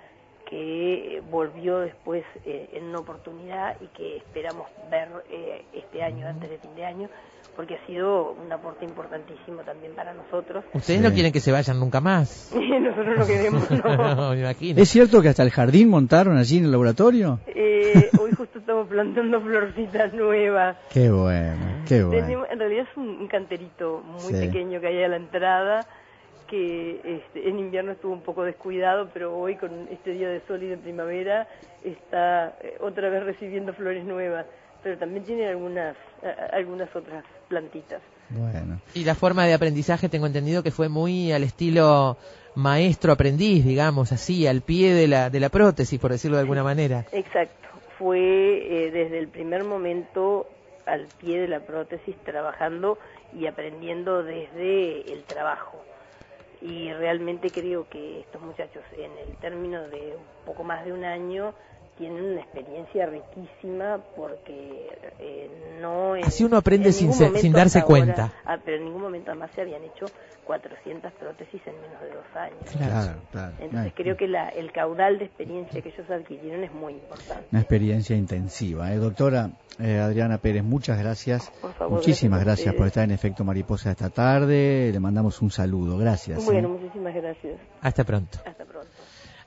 que volvió después eh, en una oportunidad y que esperamos ver eh, este año, antes de fin de año, porque ha sido un aporte importantísimo también para nosotros. Ustedes Sí. no quieren que se vayan nunca más. Nosotros no queremos, no. me imagino. ¿Es cierto que hasta el jardín montaron allí en el laboratorio? Eh, hoy justo estamos plantando florcitas nuevas. Qué bueno, qué bueno. Tenemos- en realidad es un, un canterito muy Sí. pequeño que hay a la entrada que este, en invierno estuvo un poco descuidado, pero hoy con este día de sol y de primavera está eh, otra vez recibiendo flores nuevas, pero también tiene algunas a- algunas otras plantitas. Bueno. Y la forma de aprendizaje tengo entendido que fue muy al estilo maestro-aprendiz, digamos, así, al pie de la, de la prótesis, por decirlo de alguna manera. Exacto, fue eh, desde el primer momento al pie de la prótesis trabajando y aprendiendo desde el trabajo. Y realmente creo que estos muchachos en el término de un poco más de un año tienen una experiencia riquísima porque eh, no en- Así uno aprende en sin se- sin darse ahora- cuenta. ah, pero en ningún momento además se habían hecho 400 prótesis en menos de dos años. Claro, claro. Entonces creo que la, el caudal de experiencia que ellos adquirieron es muy importante. Una experiencia intensiva. ¿eh? Doctora eh, Adriana Pérez, muchas gracias. Por favor, Muchísimas gracias gracias, por estar en Efecto Mariposa esta tarde. Le mandamos un saludo. Gracias. Bueno, ¿eh? muchísimas gracias. Hasta pronto. Hasta pronto.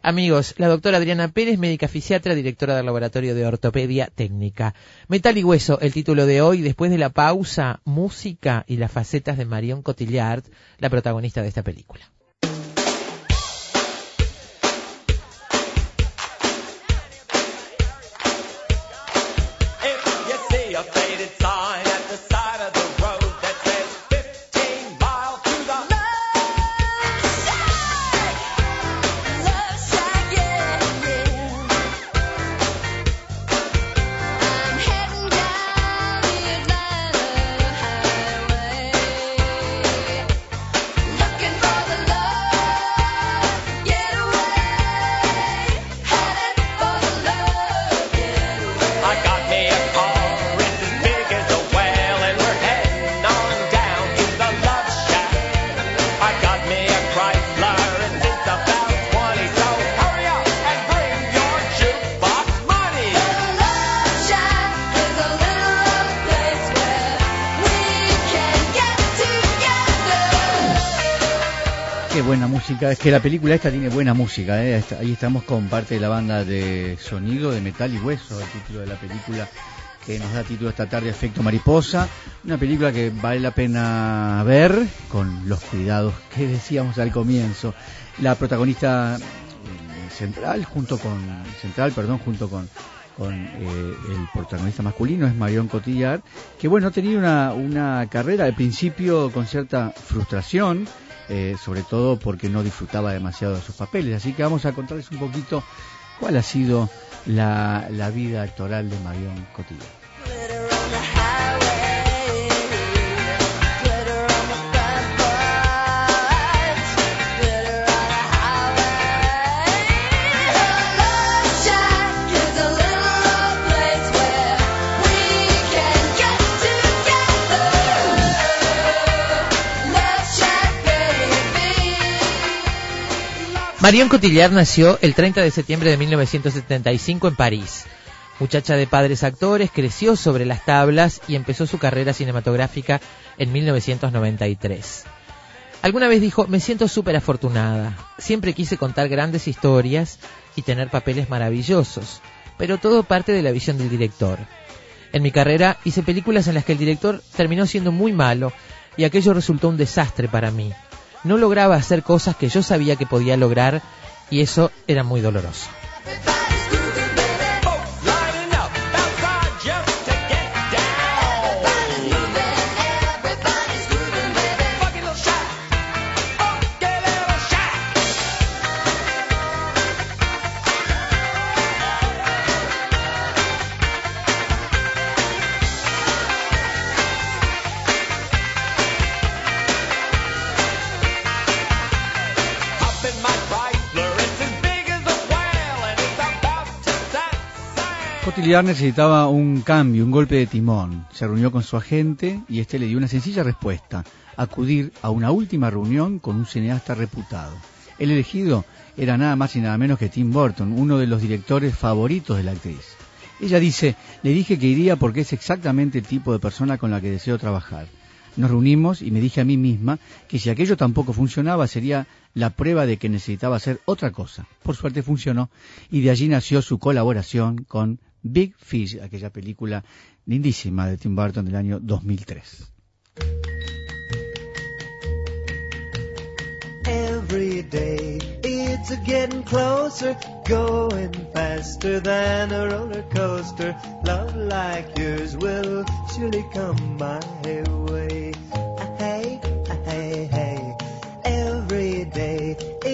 Amigos, la doctora Adriana Pérez, médica fisiatra, directora del Laboratorio de Ortopedia Técnica. Metal y Hueso, el título de hoy, después de la pausa, música y las facetas de Marion Cotillard, la protagonista de esta película. Es que la película esta tiene buena música. ¿eh? Ahí estamos con parte de la banda de sonido de Metal y Hueso, el título de la película que nos da título esta tarde Efecto Mariposa. Una película que vale la pena ver con los cuidados que decíamos al comienzo. La protagonista eh, central junto con central, perdón, junto con con eh, el protagonista masculino es Marion Cotillard, que bueno, ha tenido una, una carrera al principio con cierta frustración, eh, sobre todo porque no disfrutaba demasiado de sus papeles. Así que vamos a contarles un poquito cuál ha sido la, la vida actoral de Marion Cotillard. Marion Cotillard nació el 30 de septiembre de 1975 en París. Muchacha de padres actores, creció sobre las tablas y empezó su carrera cinematográfica en 1993. Alguna vez dijo, me siento súper afortunada. Siempre quise contar grandes historias y tener papeles maravillosos, pero todo parte de la visión del director. En mi carrera hice películas en las que el director terminó siendo muy malo y aquello resultó un desastre para mí. No lograba hacer cosas que yo sabía que podía lograr y eso era muy doloroso. Cotillard necesitaba un cambio, un golpe de timón. Se reunió con su agente y este le dio una sencilla respuesta, acudir a una última reunión con un cineasta reputado. El elegido era nada más y nada menos que Tim Burton, uno de los directores favoritos de la actriz. Ella dice, le dije que iría porque es exactamente el tipo de persona con la que deseo trabajar. Nos reunimos y me dije a mí misma que si aquello tampoco funcionaba sería la prueba de que necesitaba hacer otra cosa. Por suerte funcionó y de allí nació su colaboración con Big Fish, aquella película lindísima de Tim Burton del año 2003. Every day it's a getting closer, going faster than a roller coaster. Love like yours will surely come my way. Hey, hey, hey. Every day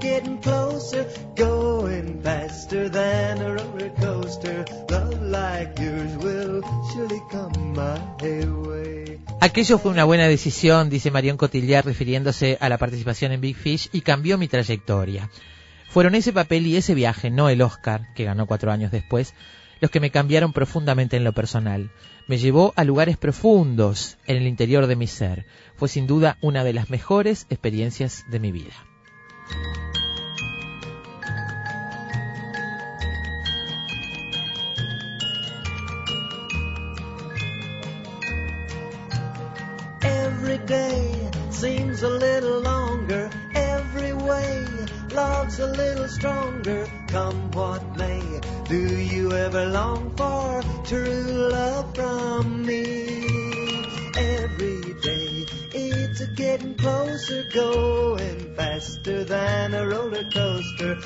Getting closer, faster than a roller coaster. Like yours will come way. Aquello fue una buena decisión, dice Marion Cotillard refiriéndose a la participación en Big Fish y cambió mi trayectoria. Fueron ese papel y ese viaje, no el Oscar, que ganó cuatro años después, los que me cambiaron profundamente en lo personal. Me llevó a lugares profundos en el interior de mi ser. Fue sin duda una de las mejores experiencias de mi vida. Every day seems a little longer every way. Love's a little stronger, come what may. Do you ever long for true love from me? Every day it's a closer, faster than a roller coaster.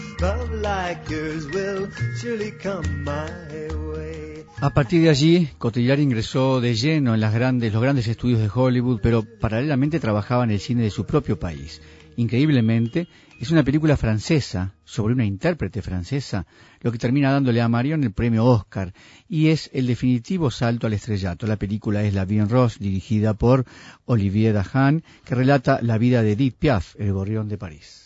Yours will surely come my way. A partir de allí, Cotillard ingresó de lleno en las grandes, los grandes estudios de Hollywood, pero paralelamente trabajaba en el cine de su propio país. Increíblemente, es una película francesa sobre una intérprete francesa, lo que termina dándole a Marion el premio Oscar, y es el definitivo salto al estrellato. La película es La Vie en Rose, dirigida por Olivier Dahan, que relata la vida de Edith Piaf, el gorrión de París.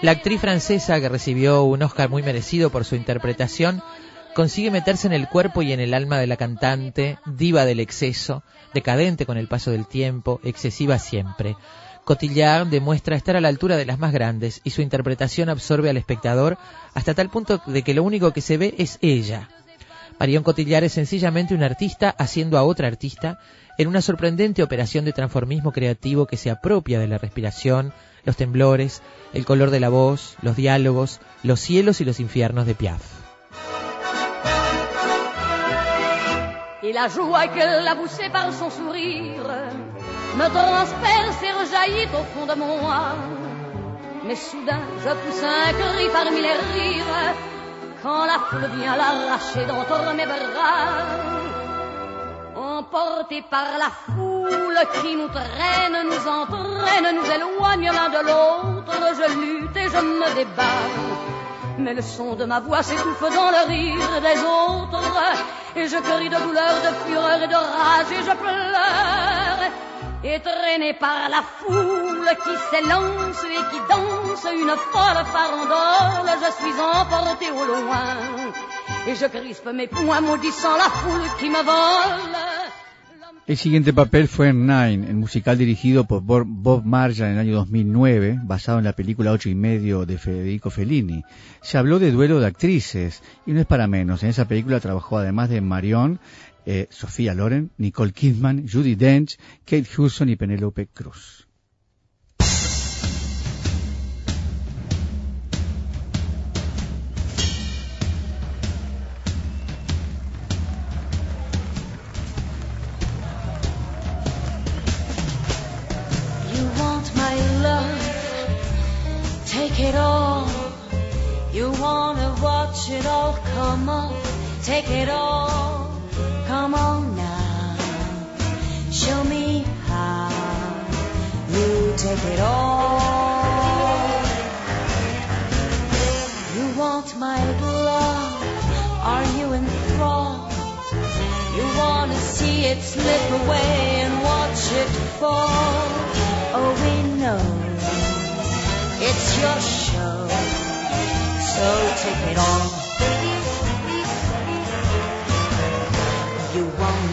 La actriz francesa que recibió un Oscar muy merecido por su interpretación consigue meterse en el cuerpo y en el alma de la cantante, diva del exceso, decadente con el paso del tiempo, excesiva siempre. Cotillard demuestra estar a la altura de las más grandes y su interpretación absorbe al espectador hasta tal punto de que lo único que se ve es ella. Marion Cotillard es sencillamente un artista haciendo a otra artista en una sorprendente operación de transformismo creativo que se apropia de la respiración, los temblores, el color de la voz, los diálogos, los cielos y los infiernos de Piaf. Et la joie qu'elle a poussée par son sourire me transperce et rejaillit au fond de moi. Mais soudain, je pousse un cri parmi les rires quand la foule vient l'arracher d'entre mes bras. Emporté par la foule qui nous traîne, nous entraîne, nous éloigne l'un de l'autre, je lutte et je me débat. Mais le son de ma voix s'étouffe dans le rire des autres. Et je crie de douleur, de fureur et de rage et je pleure. Et traîné par la foule qui s'élance et qui danse une folle farandole, je suis emporté au loin. Et je crispe mes poings maudissant la foule qui me vole. El siguiente papel fue en Nine, el musical dirigido por Bob Marjan en el año 2009, basado en la película Ocho y medio de Federico Fellini. Se habló de duelo de actrices, y no es para menos. En esa película trabajó además de Marion, eh, Sofía Loren, Nicole Kidman, Judy Dench, Kate Hudson y Penelope Cruz. Take it all. You wanna watch it all come up, take it all. Come on now, show me how you take it all. You want my love, are you enthralled? You wanna see it slip away and watch it fall. Oh, we know it's your show, so take it all.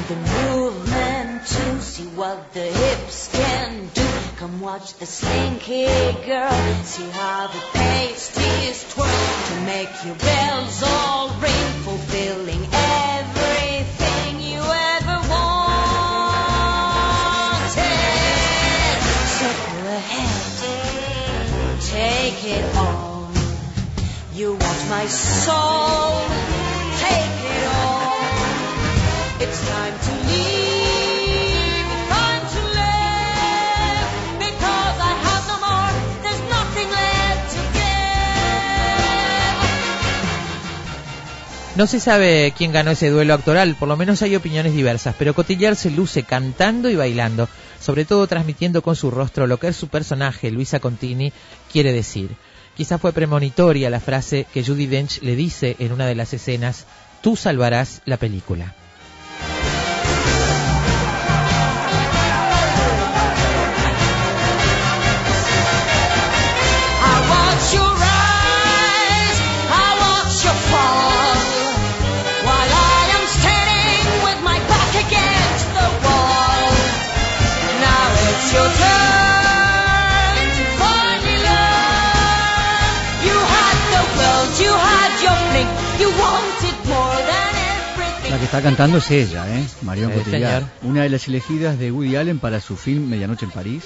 The movement to see what the hips can do. Come watch the slinky girl, see how the pasties twirl to make your bells all ring, fulfilling everything you ever wanted. So go ahead, take it all. You want my soul, take it all. No se sabe quién ganó ese duelo actoral, por lo menos hay opiniones diversas, pero Cotillar se luce cantando y bailando, sobre todo transmitiendo con su rostro lo que es su personaje, Luisa Contini, quiere decir. Quizá fue premonitoria la frase que Judy Dench le dice en una de las escenas, tú salvarás la película. Que está cantando es ella, ¿eh? Marion Sí, Cotillard, una de las elegidas de Woody Allen para su film Medianoche en París,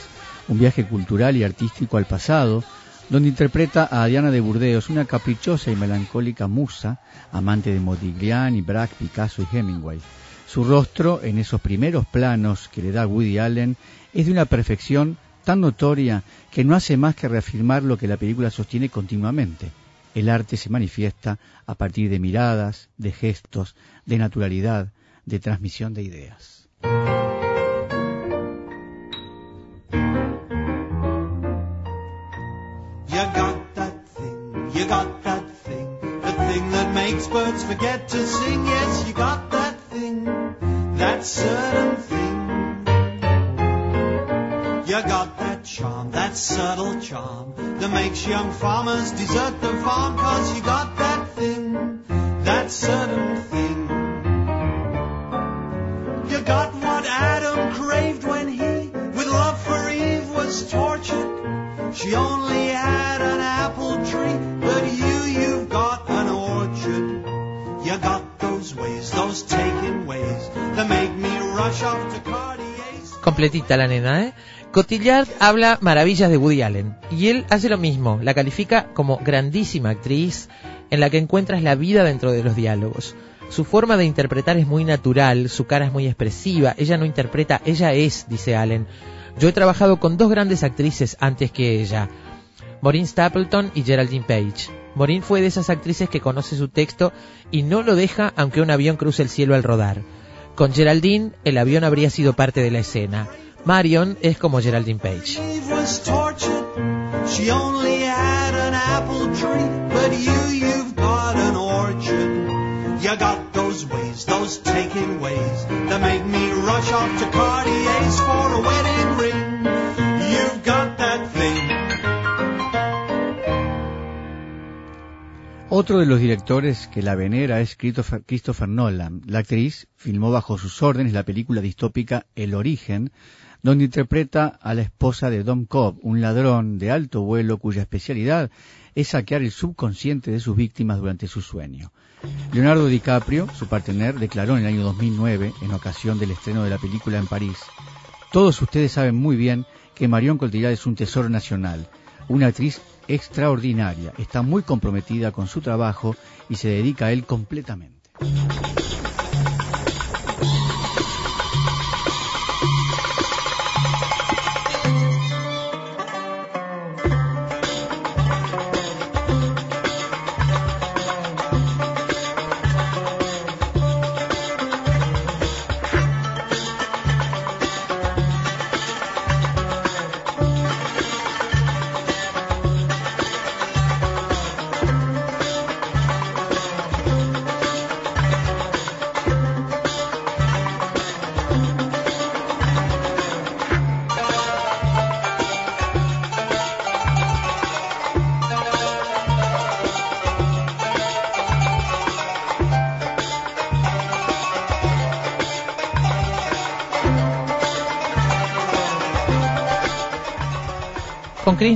un viaje cultural y artístico al pasado, donde interpreta a Diana de Burdeos, una caprichosa y melancólica musa, amante de Modigliani, Braque, Picasso y Hemingway. Su rostro, en esos primeros planos que le da Woody Allen, es de una perfección tan notoria que no hace más que reafirmar lo que la película sostiene continuamente. El arte se manifiesta a partir de miradas, de gestos, de naturalidad, de transmisión de ideas. Charm, that subtle charm, that makes young farmers desert the farm. Cause you got that thing, that certain thing. You got what Adam craved when he, with love for Eve, was tortured. She only had an apple tree, but you, you've got an orchard. You got those ways, those taking ways that make me rush off to Cardi. completita la nena, ¿eh? Cotillard habla maravillas de Woody Allen y él hace lo mismo, la califica como grandísima actriz en la que encuentras la vida dentro de los diálogos. Su forma de interpretar es muy natural, su cara es muy expresiva, ella no interpreta, ella es, dice Allen. Yo he trabajado con dos grandes actrices antes que ella, Maureen Stapleton y Geraldine Page. Maureen fue de esas actrices que conoce su texto y no lo deja aunque un avión cruce el cielo al rodar. Con Geraldine, el avión habría sido parte de la escena. Marion es como Geraldine Page. Eve was tortured. She only had an apple tree, but you, you've got an orchard. You got those ways, those taking ways that make me rush off to Cartier's for a wedding ring. You've got that thing. Otro de los directores que la venera es Christopher, Christopher Nolan. La actriz filmó bajo sus órdenes la película distópica El Origen, donde interpreta a la esposa de Dom Cobb, un ladrón de alto vuelo cuya especialidad es saquear el subconsciente de sus víctimas durante su sueño. Leonardo DiCaprio, su partener, declaró en el año 2009, en ocasión del estreno de la película en París, Todos ustedes saben muy bien que Marion Cotillard es un tesoro nacional, una actriz extraordinaria, está muy comprometida con su trabajo y se dedica a él completamente.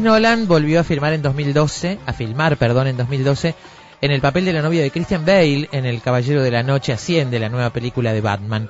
Nolan volvió a firmar en 2012, a filmar, perdón, en 2012, en el papel de la novia de Christian Bale en El Caballero de la Noche Asciende, la nueva película de Batman.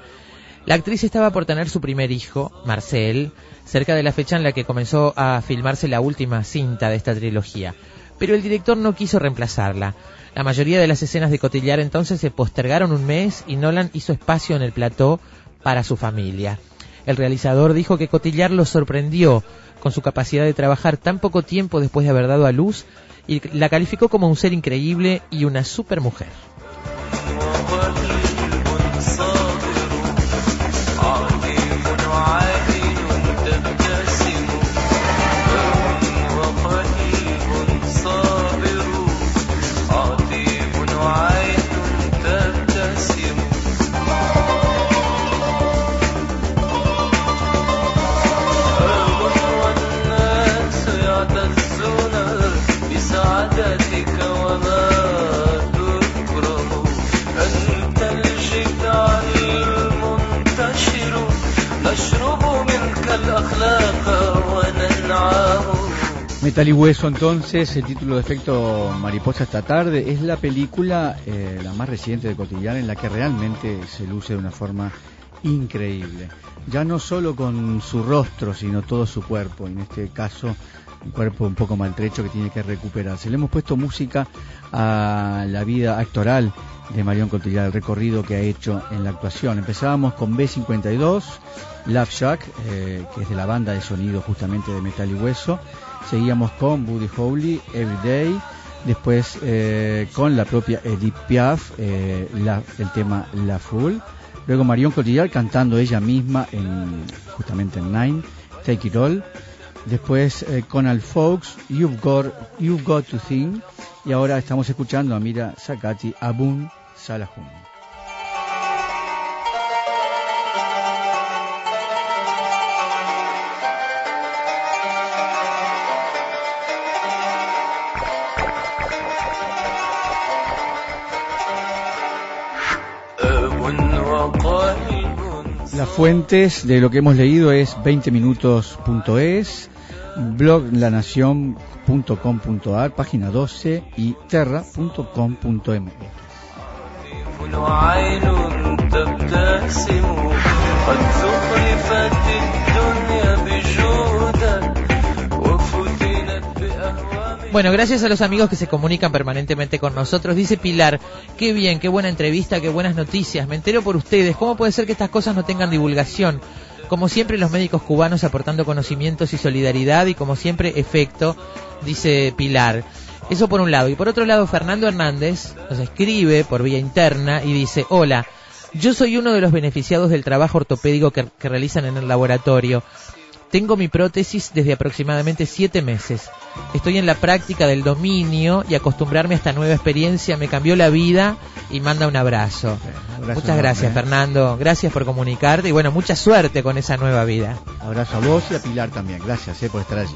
La actriz estaba por tener su primer hijo, Marcel, cerca de la fecha en la que comenzó a filmarse la última cinta de esta trilogía. Pero el director no quiso reemplazarla. La mayoría de las escenas de Cotillar entonces se postergaron un mes y Nolan hizo espacio en el plató para su familia. El realizador dijo que Cotillar lo sorprendió con su capacidad de trabajar tan poco tiempo después de haber dado a luz y la calificó como un ser increíble y una supermujer. Metal y Hueso entonces, el título de efecto Mariposa esta tarde, es la película, eh, la más reciente de Cotillard, en la que realmente se luce de una forma increíble. Ya no solo con su rostro, sino todo su cuerpo, en este caso un cuerpo un poco maltrecho que tiene que recuperarse. Le hemos puesto música a la vida actoral de Marion Cotillard, el recorrido que ha hecho en la actuación. Empezábamos con B52, Love Shack, eh, que es de la banda de sonido justamente de Metal y Hueso. Seguíamos con Buddy Holly, Everyday. Después eh, con la propia Edith Piaf, eh, el tema La Fool. Luego Marion Cotillard cantando ella misma en, justamente en Nine, Take It All. Después eh, con Al Fox, You've Got, You've Got to Think. Y ahora estamos escuchando a Mira Sakati, Abun Salahun. Las fuentes de lo que hemos leído es 20minutos.es, bloglanacion.com.ar, página 12 y terra.com.me. Bueno, gracias a los amigos que se comunican permanentemente con nosotros. Dice Pilar, qué bien, qué buena entrevista, qué buenas noticias. Me entero por ustedes. ¿Cómo puede ser que estas cosas no tengan divulgación? Como siempre, los médicos cubanos aportando conocimientos y solidaridad y como siempre, efecto, dice Pilar. Eso por un lado. Y por otro lado, Fernando Hernández nos escribe por vía interna y dice, hola, yo soy uno de los beneficiados del trabajo ortopédico que, que realizan en el laboratorio. Tengo mi prótesis desde aproximadamente siete meses. Estoy en la práctica del dominio y acostumbrarme a esta nueva experiencia me cambió la vida y manda un abrazo. Muchas gracias. Fernando. Gracias por comunicarte y bueno, mucha suerte con esa nueva vida. Abrazo a vos y a Pilar también. Gracias eh, por estar allí.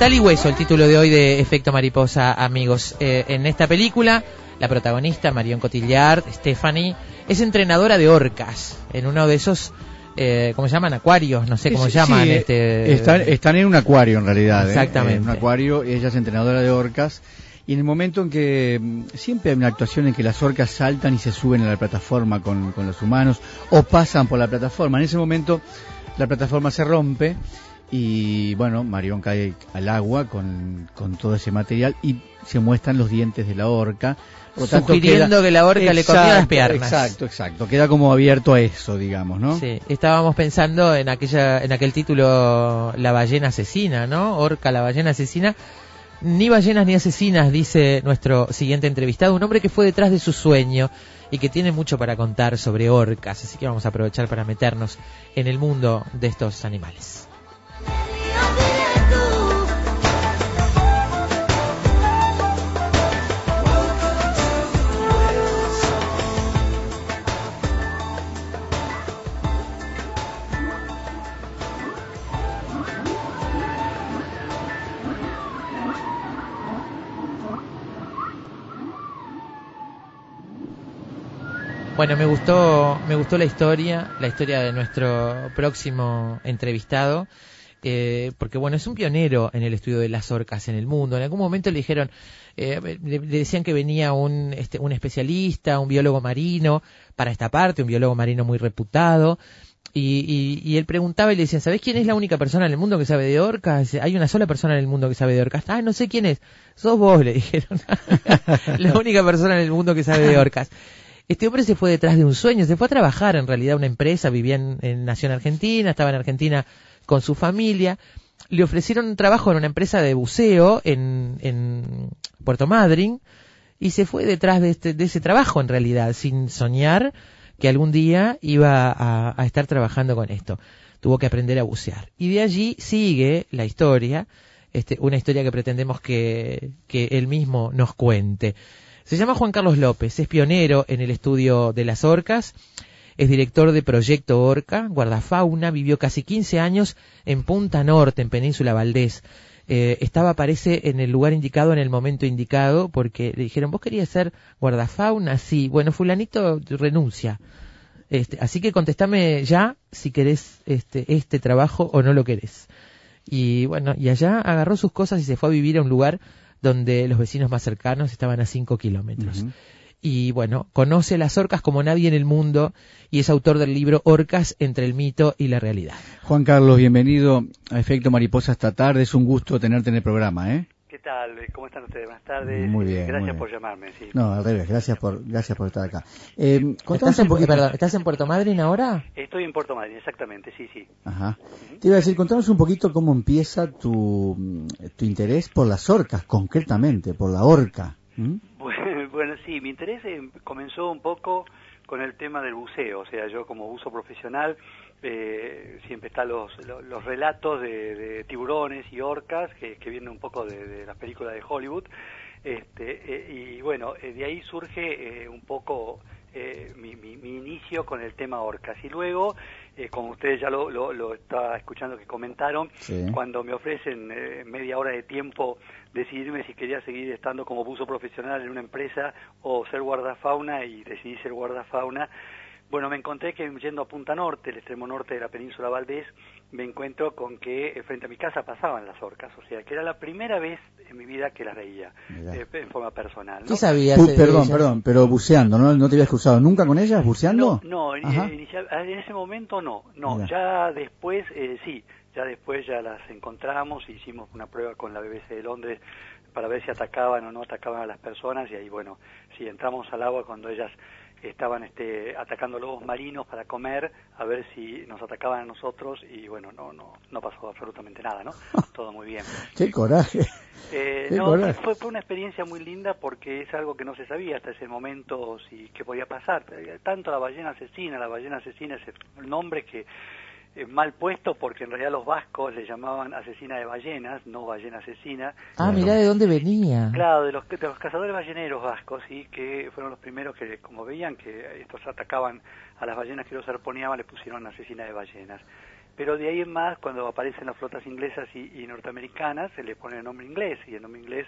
Metal y Hueso, el título de hoy de Efecto Mariposa, amigos. Eh, en esta película, la protagonista, Marion Cotillard, Stephanie, es entrenadora de orcas en uno de esos, eh, ¿cómo se llaman? Acuarios, no sé cómo Sí, llaman. sí, este, están, están en un acuario en realidad. ¿eh? Exactamente. En un acuario, ella es entrenadora de orcas. Y en el momento en que mm, siempre hay una actuación en que las orcas saltan y se suben a la plataforma con, con los humanos o pasan por la plataforma. En ese momento la plataforma se rompe y bueno, Marión cae al agua con, con todo ese material y se muestran los dientes de la orca. Por lo tanto, Sugiriendo que la orca le comía las Exacto, piernas. Exacto, exacto. Queda como abierto a eso, digamos, ¿no? Sí, estábamos pensando en aquella, en aquel título La ballena asesina, ¿no? Orca, la ballena asesina. Ni ballenas ni asesinas, dice nuestro siguiente entrevistado, un hombre que fue detrás de su sueño y que tiene mucho para contar sobre orcas, así que vamos a aprovechar para meternos en el mundo de estos animales. Bueno, me gustó, me gustó la historia, la historia de nuestro próximo entrevistado, eh, porque bueno, es un pionero en el estudio de las orcas en el mundo. En algún momento le dijeron, eh, le, decían que venía un, este, un especialista, un biólogo marino para esta parte, un biólogo marino muy reputado. Y, y, y él preguntaba y le decían, ¿sabés quién es la única persona en el mundo que sabe de orcas? Hay una sola persona en el mundo que sabe de orcas. Ah, no sé quién es. Sos vos, le dijeron. la única persona en el mundo que sabe de orcas. Este hombre se fue detrás de un sueño, se fue a trabajar en realidad a una empresa, vivía en, en nació en Argentina, estaba en Argentina con su familia. Le ofrecieron un trabajo en una empresa de buceo en, en Puerto Madryn y se fue detrás de, este, de ese trabajo en realidad, sin soñar que algún día iba a, a estar trabajando con esto. Tuvo que aprender a bucear. Y de allí sigue la historia, este, una historia que pretendemos que, que él mismo nos cuente. Se llama Juan Carlos López, es pionero en el estudio de las orcas, es director de Proyecto Orca, guardafauna, vivió casi 15 años en Punta Norte, en Península Valdés. Eh, estaba, parece, en el lugar indicado, en el momento indicado, porque le dijeron, ¿vos querías ser guardafauna? Sí, bueno, fulanito renuncia. Este, así que contestame ya si querés este, este trabajo o no lo querés. Y bueno, y allá agarró sus cosas y se fue a vivir a un lugar donde los vecinos más cercanos estaban a 5 kilómetros. Y bueno, conoce las orcas como nadie en el mundo y es autor del libro Orcas entre el mito y la realidad. Juan Carlos, bienvenido a Efecto Mariposa esta tarde. Es un gusto tenerte en el programa, ¿eh? ¿Qué tal? ¿Cómo están ustedes? Buenas tardes. Muy bien, Gracias muy bien. por llamarme. Sí. No, al revés, gracias por, gracias por estar acá. Eh, contanos ¿Estás en, un poquito- perdón, ¿Estás en Puerto Madryn ahora? Estoy en Puerto Madryn, exactamente, sí, sí. Ajá. Te iba a decir, contanos un poquito cómo empieza tu, tu interés por las orcas, concretamente, por la orca. ¿Mm? Bueno, bueno, sí, mi interés eh, comenzó un poco con el tema del buceo, o sea, yo como buzo profesional eh, siempre están los, los, los relatos de, de tiburones y orcas que, que vienen un poco de, de las películas de Hollywood, este, eh, y bueno, eh, de ahí surge eh, un poco eh, mi, mi, mi inicio con el tema orcas y luego, como ustedes ya lo, lo, lo escuchando que comentaron, Sí. cuando me ofrecen eh, media hora de tiempo decidirme si quería seguir estando como buzo profesional en una empresa o ser guardafauna y decidí ser guardafauna. Bueno, me encontré que yendo a Punta Norte, el extremo norte de la península Valdés, me encuentro con que eh, frente a mi casa pasaban las orcas, o sea, que era la primera vez en mi vida que las veía eh, en forma personal. ¿no? ¿Qué sabías Uh, perdón, ellas? perdón, pero buceando, ¿no? ¿No te habías cruzado nunca con ellas, buceando? No, eh, Ajá. inicial- en ese momento no, no, Mira. ya después eh, sí, ya después ya las encontramos, hicimos una prueba con la BBC de Londres para ver si atacaban o no atacaban a las personas y ahí bueno, si entramos al agua cuando ellas estaban este, atacando lobos marinos para comer, a ver si nos atacaban a nosotros y bueno, no, no, no pasó absolutamente nada, ¿no? Todo muy bien. ¡Qué coraje! Eh, Qué no, coraje. fue, fue una experiencia muy linda porque es algo que no se sabía hasta ese momento si qué podía pasar. Tanto la ballena asesina, la ballena asesina es el nombre que mal puesto porque en realidad los vascos le llamaban asesina de ballenas, no ballena asesina. Ah, mirá de dónde venía. Claro, de los, de los cazadores balleneros vascos, sí, que fueron los primeros que, como veían que estos atacaban a las ballenas que los arponeaban, le pusieron asesina de ballenas. Pero de ahí en más, cuando aparecen las flotas inglesas y, y norteamericanas, se le pone el nombre inglés y el nombre inglés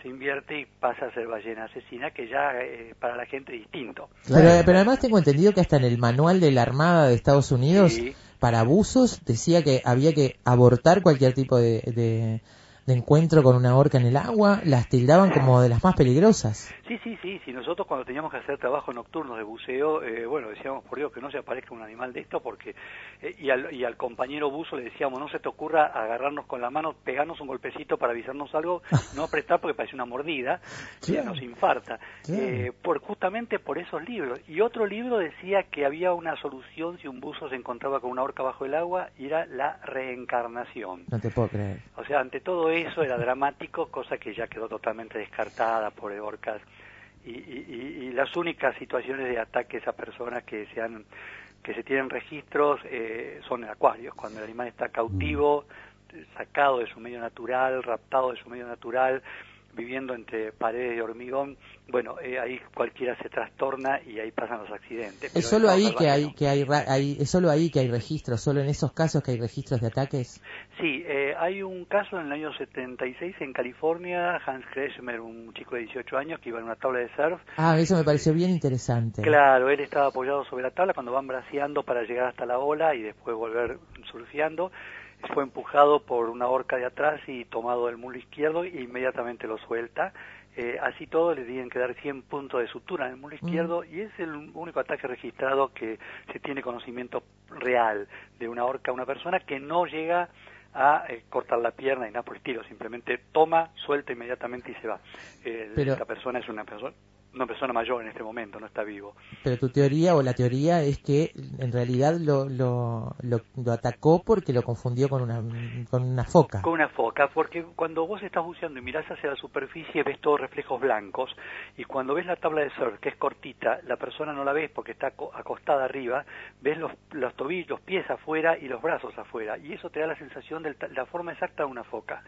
se invierte y pasa a ser ballena asesina, que ya eh, para la gente es distinto. Pero, pero además tengo entendido que hasta en el manual de la Armada de Estados Unidos, Sí. para abusos, decía que había que abortar cualquier tipo de, de, de encuentro con una orca en el agua, las tildaban como de las más peligrosas. Sí, sí, sí, sí. Nosotros cuando teníamos que hacer trabajo nocturnos de buceo, eh, bueno, decíamos, por Dios, que no se aparezca un animal de esto, porque, eh, y, al, y al compañero buzo le decíamos, no se te ocurra agarrarnos con la mano, pegarnos un golpecito para avisarnos algo, no prestar porque parece una mordida, ya nos infarta. Eh, por, justamente por esos libros. Y otro libro decía que había una solución si un buzo se encontraba con una orca bajo el agua, y era la reencarnación. No te puedo creer. O sea, ante todo eso era dramático, cosa que ya quedó totalmente descartada por orcas. Y, y- y- y las únicas situaciones de ataques a personas que se han que se tienen registros eh, son en acuarios, cuando el animal está cautivo, sacado de su medio natural, raptado de su medio natural, viviendo entre paredes de hormigón, bueno, eh, ahí cualquiera se trastorna y ahí pasan los accidentes. Pero Es solo ahí que hay que hay, es solo ahí que hay registros, solo en esos casos que hay registros de ataques. Sí, eh, hay un caso en el año 76 en California, Hans Kretschmer, un chico de 18 años que iba en una tabla de surf. Ah, eso me pareció bien interesante. Claro, él estaba apoyado sobre la tabla cuando van braceando para llegar hasta la ola y después volver surfeando. Fue empujado por una horca de atrás y tomado del mulo izquierdo e inmediatamente lo suelta. Eh, así todo le tienen que dar 100 puntos de sutura en el mulo izquierdo y es el único ataque registrado que se tiene conocimiento real de una horca a una persona que no llega a eh, cortar la pierna y nada por el estilo, simplemente toma, suelta inmediatamente y se va. Eh, Pero- Esta persona es una persona, una persona mayor en este momento, no está vivo. Pero tu teoría o la teoría es que en realidad lo, lo, lo, lo atacó porque lo confundió con una, con una foca. Con una foca, porque cuando vos estás buceando y mirás hacia la superficie ves todos reflejos blancos y cuando ves la tabla de surf, que es cortita, la persona no la ves porque está aco- acostada arriba, ves los, los tobillos, los pies afuera y los brazos afuera y eso te da la sensación de la forma exacta de una foca.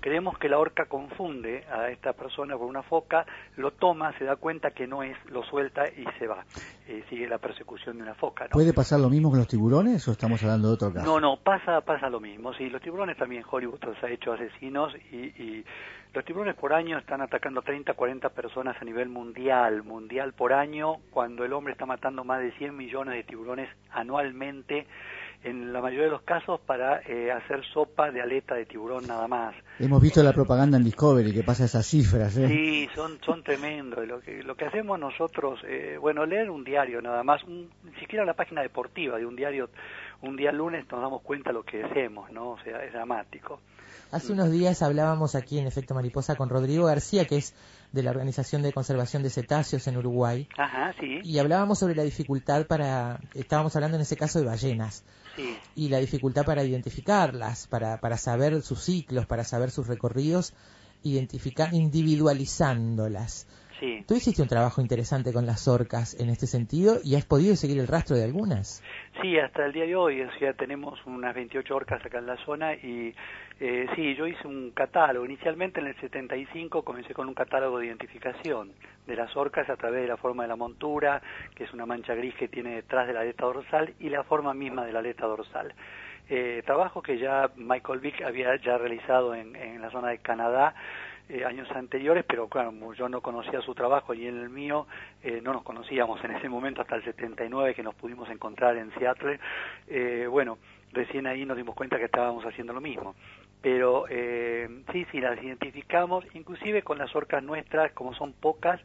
Creemos que la orca confunde a esta persona con una foca, lo toma, se da cuenta que no es, lo suelta y se va. Eh, sigue la persecución de una foca. ¿no? ¿Puede pasar lo mismo con los tiburones o estamos hablando de otro caso? No, no, pasa, pasa lo mismo. Sí, los tiburones también Hollywood los ha hecho asesinos y, y los tiburones por año están atacando 30, 40 personas a nivel mundial, mundial por año, cuando el hombre está matando más de 100 millones de tiburones anualmente, en la mayoría de los casos para eh, hacer sopa de aleta de tiburón nada más. Hemos visto la propaganda en Discovery que pasa esas cifras. ¿eh? Sí, son, son tremendos. Lo que, lo que hacemos nosotros, eh, bueno, leer un diario nada más, un- ni siquiera la página deportiva de un diario, un día lunes nos damos cuenta de lo que hacemos, ¿no? O sea, es dramático. Hace unos días hablábamos aquí en Efecto Mariposa con Rodrigo García, que es de la Organización de Conservación de Cetáceos en Uruguay, Ajá, sí, y hablábamos sobre la dificultad para, estábamos hablando en ese caso de ballenas, sí. y la dificultad para identificarlas, para, para saber sus ciclos, para saber sus recorridos, identificar, individualizándolas. Sí. Tú hiciste un trabajo interesante con las orcas en este sentido y has podido seguir el rastro de algunas. Sí, hasta el día de hoy, o sea, tenemos unas 28 orcas acá en la zona y eh, sí, yo hice un catálogo. Inicialmente en el 75 comencé con un catálogo de identificación de las orcas a través de la forma de la montura, que es una mancha gris que tiene detrás de la aleta dorsal, y la forma misma de la aleta dorsal. Eh, trabajo que ya Michael Vick había ya realizado en, en la zona de Canadá eh, años anteriores, pero claro, yo no conocía su trabajo y él el mío, eh, no nos conocíamos en ese momento hasta el 79 que nos pudimos encontrar en Seattle. Eh, bueno, recién ahí nos dimos cuenta que estábamos haciendo lo mismo. Pero eh, sí, sí, las identificamos, inclusive con las orcas nuestras, como son pocas,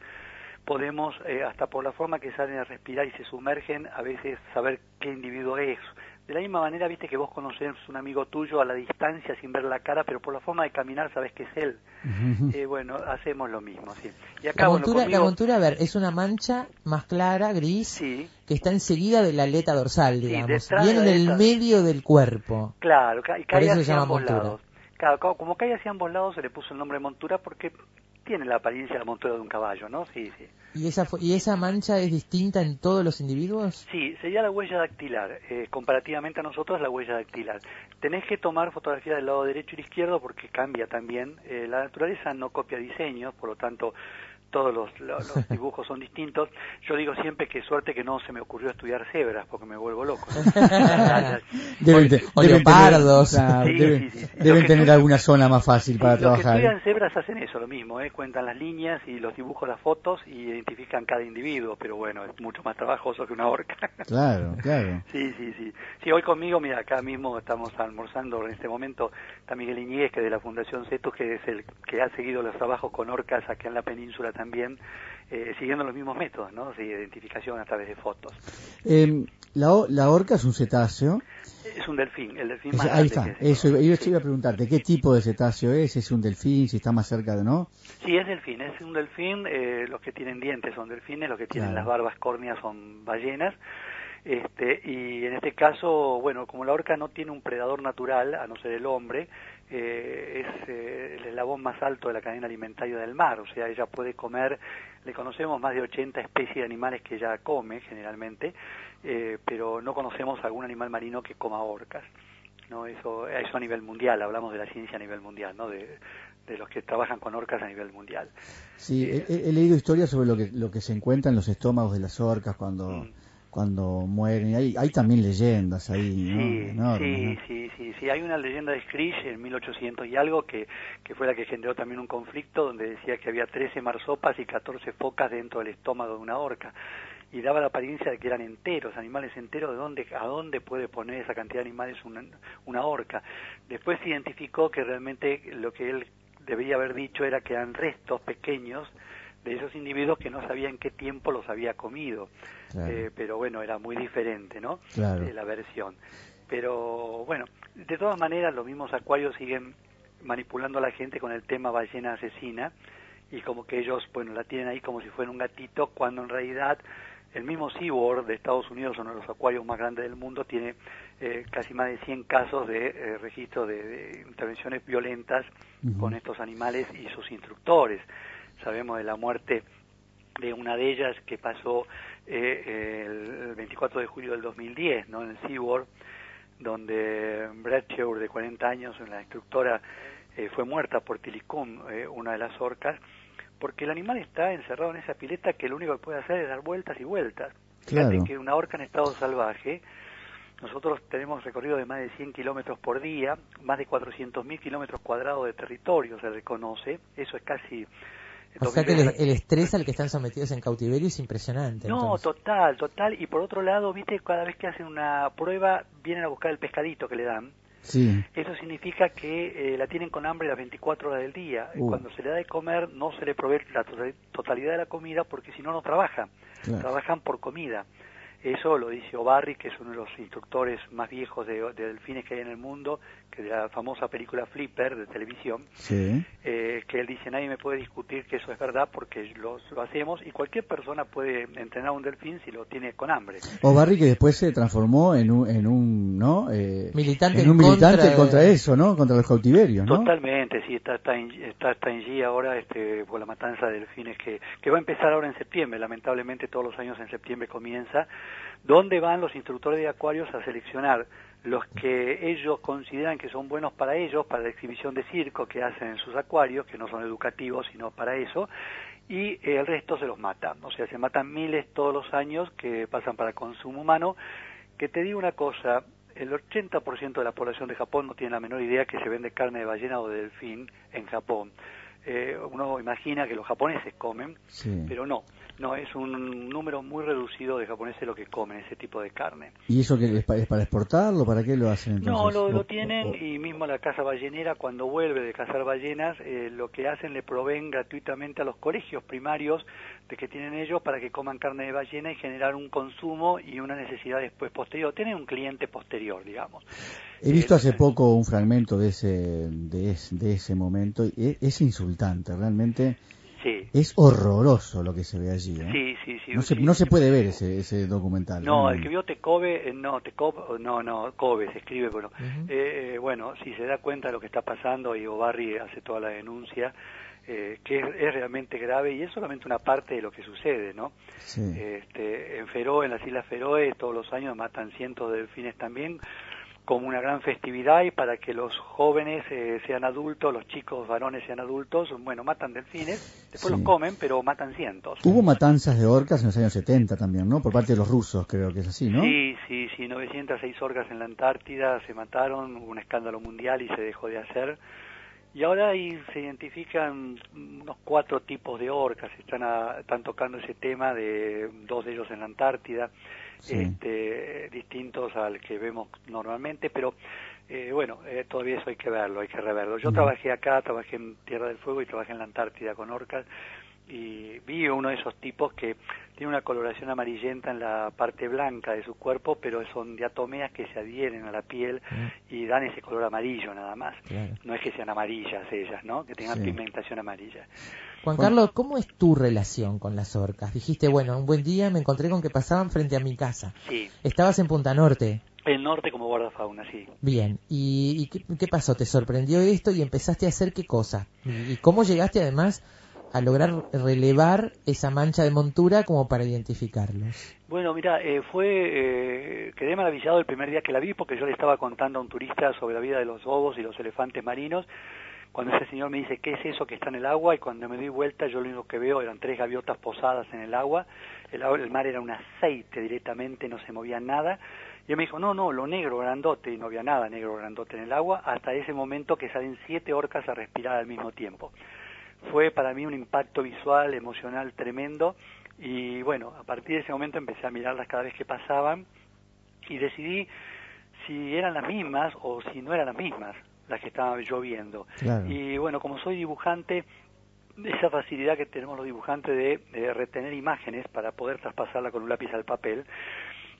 podemos, eh, hasta por la forma que salen a respirar y se sumergen, a veces saber qué individuo es. De la misma manera, viste que vos conocés un amigo tuyo a la distancia sin ver la cara, pero por la forma de caminar sabes que es él. Eh, bueno, hacemos lo mismo, sí. Y acá, La bueno, montura, la conmigo- montura, a ver, es una mancha más clara, gris, que está enseguida de la aleta dorsal, digamos. de Viene la en el aleta. medio del cuerpo. Claro, y Por cae se hacia llama ambos montura. lados. Claro, co- como cae hacia ambos lados se le puso el nombre de montura porque tiene la apariencia de la montura de un caballo, ¿no? Sí, sí. ¿Y esa, ¿Y esa mancha es distinta en todos los individuos? Sí, sería la huella dactilar. Eh, comparativamente a nosotros, la huella dactilar. Tenés que tomar fotografía del lado derecho y izquierdo porque cambia también. Eh, la naturaleza no copia diseños, por lo tanto, todos los, lo- los dibujos son distintos. Yo digo siempre que suerte que no se me ocurrió estudiar cebras porque me vuelvo loco. Deben, te- o deben leopardos. Tener, claro, Sí, deben, sí, sí, sí. deben Lo que tener tú- alguna zona más fácil para Los que trabajar. estudian cebras hacen eso, lo mismo, ¿eh? cuentan las líneas y los dibujos, las fotos y identifican cada individuo, pero bueno, es mucho más trabajoso que una horca. Claro, claro. Sí, sí, sí. Sí, hoy conmigo, mira, acá mismo estamos almorzando en este momento, está Miguel Iñiguez, que es de la Fundación CETUS, que es el que ha seguido los trabajos con orcas acá en la península también, eh, siguiendo los mismos métodos, ¿no? De identificación a través de fotos. Eh, la, la orca es un cetáceo. Es un delfín, el delfín Es- más ahí está. Eso, yo iba a preguntarte, ¿qué tipo de cetáceo es? ¿Es un delfín? ¿Si está más cerca de no? Sí, es delfín, es un delfín, eh, los que tienen dientes son delfines, los que tienen Claro. las barbas córneas son ballenas, este, y en este caso, bueno, como la orca no tiene un predador natural, a no ser el hombre, eh, es eh, el eslabón más alto de la cadena alimentaria del mar, o sea, ella puede comer, le conocemos más de 80 especies de animales que ella come generalmente, eh, pero no conocemos algún animal marino que coma orcas. no eso eso a nivel mundial hablamos de la ciencia a nivel mundial no de, de los que trabajan con orcas a nivel mundial. Sí, he, he- he leído historias sobre lo que, lo que se encuentra en los estómagos de las orcas cuando, Mm. Cuando mueren. Hay, hay también leyendas ahí, ¿no? Sí, Enormes, sí, ¿no? sí, sí, sí. Hay una leyenda de Screech en 1800 y algo que, que fue la que generó también un conflicto donde decía que había 13 marsopas y 14 focas dentro del estómago de una orca. Y daba la apariencia de que eran enteros, animales enteros, de dónde, a dónde puede poner esa cantidad de animales una, una orca. Después se identificó que realmente lo que él debería haber dicho era que eran restos pequeños de esos individuos que no sabían qué tiempo los había comido. Claro. Eh, pero bueno, era muy diferente, ¿no? Claro. Eh, la versión. Pero bueno, de todas maneras los mismos acuarios siguen manipulando a la gente con el tema ballena asesina y como que ellos, bueno, la tienen ahí como si fuera un gatito, cuando en realidad el mismo SeaWorld de Estados Unidos, uno de los acuarios más grandes del mundo, tiene eh, casi más de 100 casos de eh, registro de, de intervenciones violentas con estos animales y sus instructores. Sabemos de la muerte de una de ellas que pasó eh, el 24 de julio del 2010, ¿no? En el SeaWorld, donde Bradshaw, de 40 años, la instructora, eh, fue muerta por Tilicum, eh, una de las orcas, porque el animal está encerrado en esa pileta que lo único que puede hacer es dar vueltas y vueltas. Claro. Fíjate que una orca en estado salvaje, nosotros tenemos recorrido de más de 100 kilómetros por día, más de 400.000 kilómetros cuadrados de territorio se reconoce, eso es casi... O sea que el, 2000 el estrés al que están sometidos en cautiverio es impresionante. no, entonces. total, total. Y por otro lado, viste, cada vez que hacen una prueba, vienen a buscar el pescadito que le dan. Sí. Eso significa que eh, la tienen con hambre las 24 horas del día. Uh. Cuando se le da de comer, no se le provee la to- totalidad de la comida porque si no, no trabajan. Claro. Trabajan por comida. Eso lo dice O'Barry, que es uno de los instructores más viejos de, de delfines que hay en el mundo, que de la famosa película Flipper de televisión Sí. eh, que él dice nadie me puede discutir que eso es verdad porque lo, lo hacemos y cualquier persona puede entrenar un delfín si lo tiene con hambre. O Barry que después se transformó en un, en un ¿no? Eh, Militante en un en militante contra contra, eso, ¿no? Contra los cautiverios, ¿no? Totalmente, sí, está, está, en, está, está en G ahora este, por la matanza de delfines que, que va a empezar ahora en septiembre, lamentablemente todos los años en septiembre comienza, donde van los instructores de acuarios a seleccionar los que ellos consideran que son buenos para ellos, para la exhibición de circo que hacen en sus acuarios, que no son educativos sino para eso, y el resto se los mata. O sea, se matan miles todos los años que pasan para consumo humano, que te digo una cosa, el 80% de la población de Japón no tiene la menor idea que se vende carne de ballena o de delfín en Japón. Eh, uno imagina que los japoneses comen, Sí. pero no, no, es un número muy reducido de japoneses lo que comen ese tipo de carne. ¿Y eso que es, pa- es para exportarlo? ¿Para qué lo hacen entonces? No, lo, tienen o- y mismo la casa ballenera cuando vuelve de cazar ballenas, eh, lo que hacen le proveen gratuitamente a los colegios primarios de que tienen ellos para que coman carne de ballena y generar un consumo y una necesidad después posterior. Tienen un cliente posterior, digamos. He visto hace poco un fragmento de ese, de, es- de ese momento y es, es insultante, realmente Sí. es horroroso lo que se ve allí. ¿eh? Sí, sí, sí. no, se, sí. no se puede ver ese, ese documental. No, el que vio Tecobe, eh, no, Tecobe, no, no, Kobe se escribe, bueno, Ujú. eh, eh, bueno, si se da cuenta de lo que está pasando y Obarri hace toda la denuncia, eh, que es, es realmente grave y es solamente una parte de lo que sucede, ¿no? Sí. Este, en Feroe, en las Islas Feroe, todos los años matan cientos de delfines también, como una gran festividad y para que los jóvenes eh, sean adultos, los chicos varones sean adultos, bueno, matan delfines, después Sí. los comen, pero matan cientos. Hubo matanzas de orcas en los años 70 también, ¿no? Por parte de los rusos, creo que es así, ¿no? Sí, sí, sí, 906 orcas en la Antártida se mataron, hubo un escándalo mundial y se dejó de hacer. Y ahora ahí se identifican unos cuatro tipos de orcas, están, a- están tocando ese tema de dos de ellos en la Antártida, Sí. este, distintos al que vemos normalmente, pero eh, bueno, eh, todavía eso hay que verlo, hay que reverlo. Yo trabajé acá, trabajé en Tierra del Fuego y trabajé en la Antártida con orcas y vi uno de esos tipos que tiene una coloración amarillenta en la parte blanca de su cuerpo, pero son diatomeas que se adhieren a la piel y dan ese color amarillo nada más. Claro. No es que sean amarillas ellas, ¿no? Que tengan Sí. pigmentación amarilla. Juan Bueno. Carlos, ¿cómo es tu relación con las orcas? Dijiste, bueno, un buen día me encontré con que pasaban frente a mi casa. Sí, Estabas en Punta Norte. el norte como guardafauna, sí. Bien, ¿y, y qué, qué pasó? ¿Te sorprendió esto y empezaste a hacer qué cosa? ¿Y, y cómo llegaste además a lograr relevar esa mancha de montura como para identificarlos? Bueno, mira, eh, fue, eh, quedé maravillado el primer día que la vi porque yo le estaba contando a un turista sobre la vida de los lobos y los elefantes marinos cuando ese señor me dice, ¿qué es eso que está en el agua? Y cuando me doy vuelta, yo lo único que veo eran tres gaviotas posadas en el agua. El, el mar era un aceite directamente, no se movía nada. Y él me dijo, no, no, lo negro grandote, y no había nada negro grandote en el agua, hasta ese momento que salen siete orcas a respirar al mismo tiempo. Fue para mí un impacto visual, emocional tremendo, y bueno, a partir de ese momento empecé a mirarlas cada vez que pasaban, y decidí si eran las mismas o si no eran las mismas las que estaba yo viendo. Claro. Y bueno, como soy dibujante, esa facilidad que tenemos los dibujantes de, de retener imágenes para poder traspasarla con un lápiz al papel,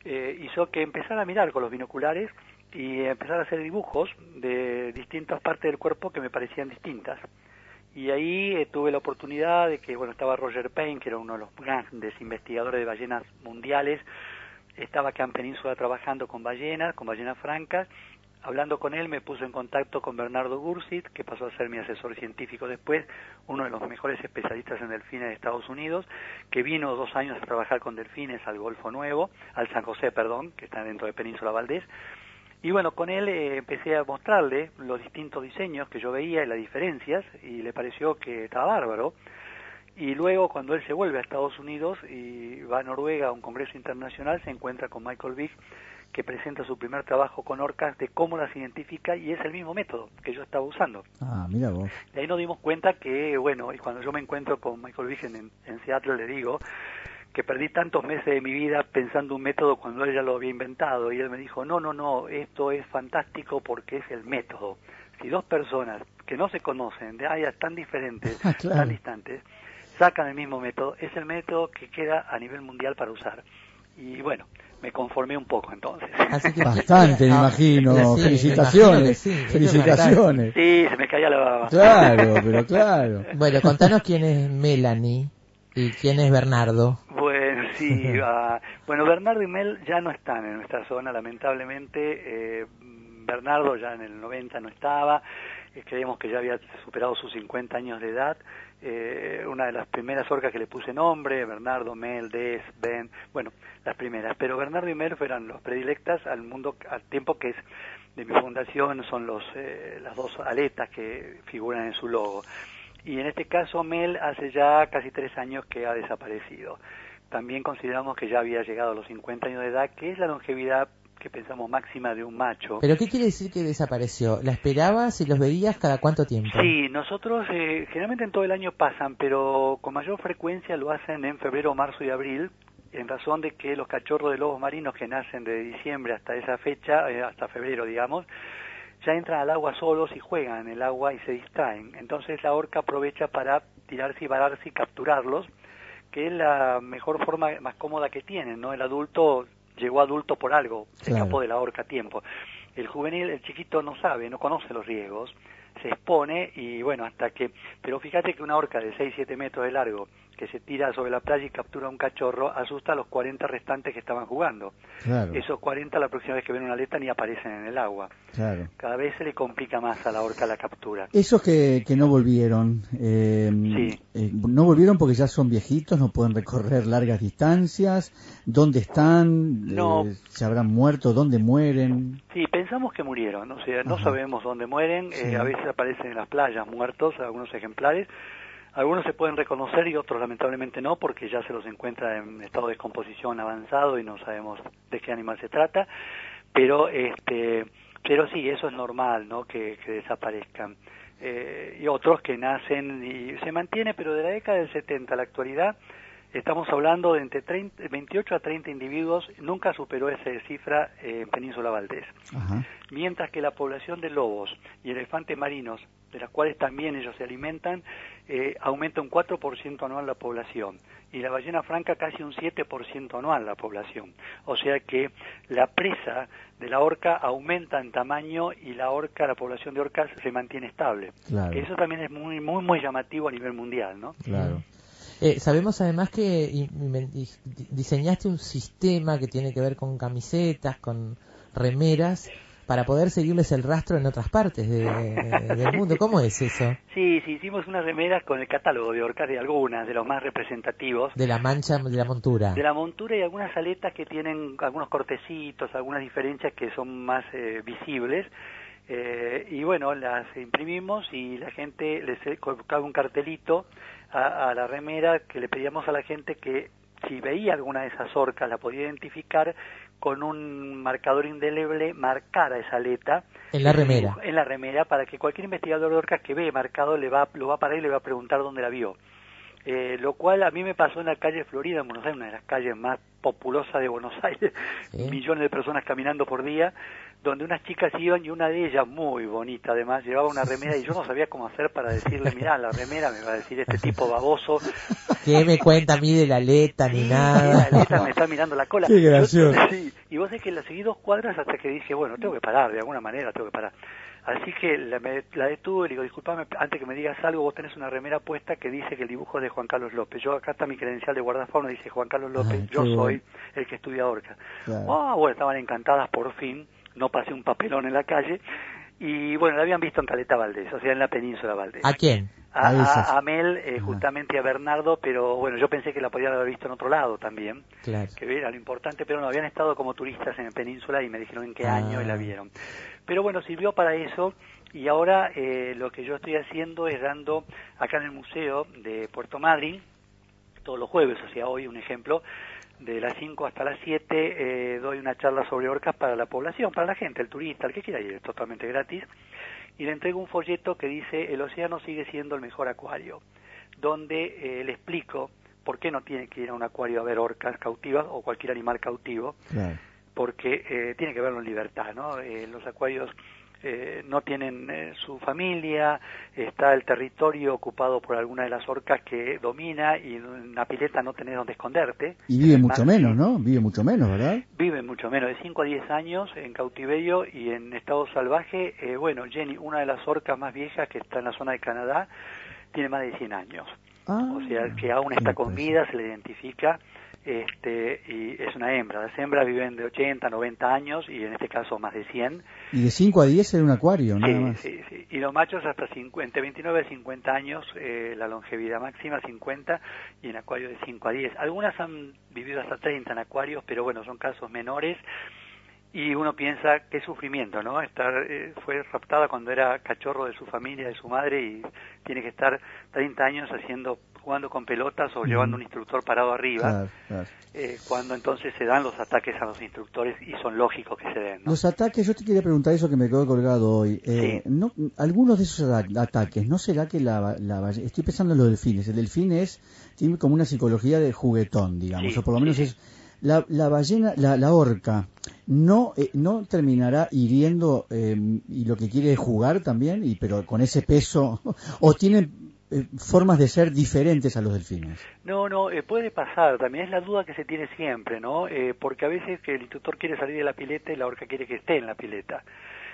eh, hizo que empezara a mirar con los binoculares y empezar a hacer dibujos de distintas partes del cuerpo que me parecían distintas. Y ahí eh, tuve la oportunidad de que, bueno, estaba Roger Payne, que era uno de los grandes investigadores de ballenas mundiales, estaba acá en Península trabajando con ballenas, con ballenas francas. Hablando con él me puso en contacto con Bernardo Gursit, que pasó a ser mi asesor científico después, uno de los mejores especialistas en delfines de Estados Unidos, que vino dos años a trabajar con delfines al Golfo Nuevo, al San José, perdón, que está dentro de Península Valdés. Y bueno, con él eh, empecé a mostrarle los distintos diseños que yo veía y las diferencias, y le pareció que estaba bárbaro. Y luego, cuando él se vuelve a Estados Unidos y va a Noruega a un congreso internacional, se encuentra con Michael Vick, que presenta su primer trabajo con orcas de cómo las identifica y es el mismo método que yo estaba usando. Ah, mira vos. De ahí nos dimos cuenta que, bueno, y cuando yo me encuentro con Michael Vick en, en Seattle, le digo que perdí tantos meses de mi vida pensando un método cuando él ya lo había inventado. Y él me dijo, no, no, no, esto es fantástico porque es el método. Si dos personas que no se conocen, de áreas tan diferentes, Ah, claro. tan distantes, sacan el mismo método, es el método que queda a nivel mundial para usar. Y bueno, me conformé un poco entonces. Bastante, me Ah, imagino. sí, Felicitaciones. imagino sí, Felicitaciones. Sí, se me caía la baba. Claro, pero claro. Bueno, contanos quién es Melanie y quién es Bernardo. Bueno, sí. ah, bueno, Bernardo y Mel ya no están en nuestra zona, lamentablemente. eh, Bernardo ya en el 90 no estaba. eh, creemos que ya había superado sus 50 años de edad. Eh, una de las primeras orcas que le puse nombre, Bernardo, Mel, Des, Ben, bueno, las primeras. Pero Bernardo y Mel fueron los predilectas al mundo, al tiempo que es de mi fundación, son los, eh, las dos aletas que figuran en su logo. Y en este caso Mel hace ya casi tres años que ha desaparecido. También consideramos que ya había llegado a los 50 años de edad, que es la longevidad que pensamos máxima de un macho. ¿Pero qué quiere decir que desapareció? ¿La esperabas y los veías cada cuánto tiempo? Sí, nosotros eh, generalmente en todo el año pasan, pero con mayor frecuencia lo hacen en febrero, marzo y abril, en razón de que los cachorros de lobos marinos que nacen de diciembre hasta esa fecha, eh, hasta febrero digamos, ya entran al agua solos y juegan en el agua y se distraen. Entonces la orca aprovecha para tirarse y vararse y capturarlos, que es la mejor forma más cómoda que tienen, ¿no? El adulto llegó adulto por algo, se Claro. escapó de la orca a tiempo. El juvenil, el chiquito no sabe, no conoce los riesgos, se expone y bueno, hasta que... Pero fíjate que una orca de 6-7 metros de largo que se tira sobre la playa y captura un cachorro asusta a los 40 restantes que estaban jugando. Claro. Esos 40 la próxima vez que ven una aleta ni aparecen en el agua. Claro. Cada vez se le complica más a la orca la captura. Esos que, que no volvieron, eh, Sí. eh, no volvieron porque ya son viejitos, no pueden recorrer largas distancias. ¿Dónde están? No. Eh, ¿Se habrán muerto? ¿Dónde mueren? Sí, pensamos que murieron, o sea, no Ajá. sabemos dónde mueren, eh, Sí. a veces aparecen en las playas muertos algunos ejemplares, algunos se pueden reconocer y otros lamentablemente no, porque ya se los encuentra en estado de descomposición avanzado y no sabemos de qué animal se trata, pero este, pero sí, eso es normal, ¿no? Que, que desaparezcan. Eh, y otros que nacen y se mantiene, pero de la década del 70 a la actualidad Estamos hablando de entre 30 28 a 30 individuos, nunca superó esa cifra eh, en Península Valdés. Ajá. Mientras que la población de lobos y elefantes marinos, de las cuales también ellos se alimentan, eh, aumenta un 4% anual la población. Y la ballena franca casi un 7% anual la población. O sea que la presa de la orca aumenta en tamaño y la orca, la población de orcas se mantiene estable. Claro. Eso también es muy, muy, muy llamativo a nivel mundial, ¿no? Claro. Eh, sabemos además que diseñaste un sistema que tiene que ver con camisetas, con remeras, para poder seguirles el rastro en otras partes de- del mundo. ¿Cómo es eso? Sí, sí, hicimos unas remeras con el catálogo de orcas de algunas, de los más representativos. De la mancha de la montura. De la montura y algunas aletas que tienen algunos cortecitos, algunas diferencias que son más eh, visibles. Eh, y bueno, las imprimimos y la gente les he colocado un cartelito a, a la remera que le pedíamos a la gente que si veía alguna de esas orcas la podía identificar con un marcador indeleble marcara esa aleta. En la remera. en la remera para que cualquier investigador de orcas que ve marcado le va lo va a parar y le va a preguntar dónde la vio. Eh, lo cual a mí me pasó en la calle Florida en Buenos Aires una de las calles más populosas de Buenos Aires. Millones de personas caminando por día donde unas chicas iban y una de ellas muy bonita además llevaba una remera y yo no sabía cómo hacer para decirle mirá la remera me va a decir este tipo baboso ¿Qué me cuenta a mí de la aleta ni nada? la aleta me está mirando la cola. Qué Yo- gracioso. sí, y vos es que la seguí dos cuadras hasta que dije, bueno, tengo que parar, de alguna manera tengo que parar. Así que la, me- la detuve y le digo, disculpame, antes que me digas algo, vos tenés una remera puesta que dice que el dibujo es de Juan Carlos López. Yo acá está mi credencial de guardafauna, dice Juan Carlos López, Ah, yo qué soy bueno. el que estudia orca. Claro. Ah, bueno, estaban encantadas por fin, no pasé un papelón en la calle. Y bueno, la habían visto en Caleta Valdés, o sea, en la península Valdés. ¿A quién? A- a Mel, eh, justamente a Bernardo, pero bueno, yo pensé que la podían haber visto en otro lado también, Claro. que era lo importante, pero no, habían estado como turistas en la península y me dijeron en qué Ah. año y la vieron. Pero bueno, sirvió para eso y ahora eh, lo que yo estoy haciendo es dando acá en el museo de Puerto Madryn, todos los jueves, o sea, hoy un ejemplo, de las 5 hasta las 7 eh, doy una charla sobre orcas para la población, para la gente, el turista, el que quiera ir, es totalmente gratis, y le entrego un folleto que dice el océano sigue siendo el mejor acuario, donde eh, le explico por qué no tiene que ir a un acuario a ver orcas cautivas o cualquier animal cautivo, Claro. porque eh, tiene que verlo en libertad, ¿no? Eh, los acuarios eh, no tienen eh, su familia, está el territorio ocupado por alguna de las orcas que domina y en la pileta no tenés donde esconderte. Y vive mucho mar menos, ¿no? Vive mucho menos, ¿verdad? Viven mucho menos, de 5 a 10 años en cautiverio y en estado salvaje. Eh, bueno, Jenny, una de las orcas más viejas que está en la zona de Canadá, tiene más de 100 años. Ah, o sea, que aún está con vida, se le identifica, este, y es una hembra. Las hembras viven de 80, 90 años y en este caso más de 100. Y de 5 a 10 en un acuario, nada Sí, más. sí, sí. Y los machos hasta 50, entre 29 y 50 años, eh, la longevidad máxima 50 y en acuario de 5 a 10. Algunas han vivido hasta 30 en acuarios, pero bueno, son casos menores. Y uno piensa qué sufrimiento, ¿no? Estar eh, fue raptada cuando era cachorro de su familia, de su madre y tiene que estar 30 años haciendo jugando con pelotas o llevando un instructor parado arriba. Claro, claro. eh, cuando entonces se dan los ataques a los instructores y son lógicos que se den. ¿no? Los ataques, yo te quería preguntar eso que me quedó colgado hoy. Eh, no, algunos de esos ata- ataques, ¿no será que la, la Estoy pensando en los delfines. El delfín es, tiene como una psicología de juguetón, digamos, Sí, o por lo menos es... La, la ballena, la, la orca, no eh, no terminará hiriendo eh, y lo que quiere es jugar también, y pero con ese peso, o tienen eh, formas de ser diferentes a los delfines. No, no, eh, puede pasar, también es la duda que se tiene siempre, ¿no? Eh, porque a veces que el instructor quiere salir de la pileta y la orca quiere que esté en la pileta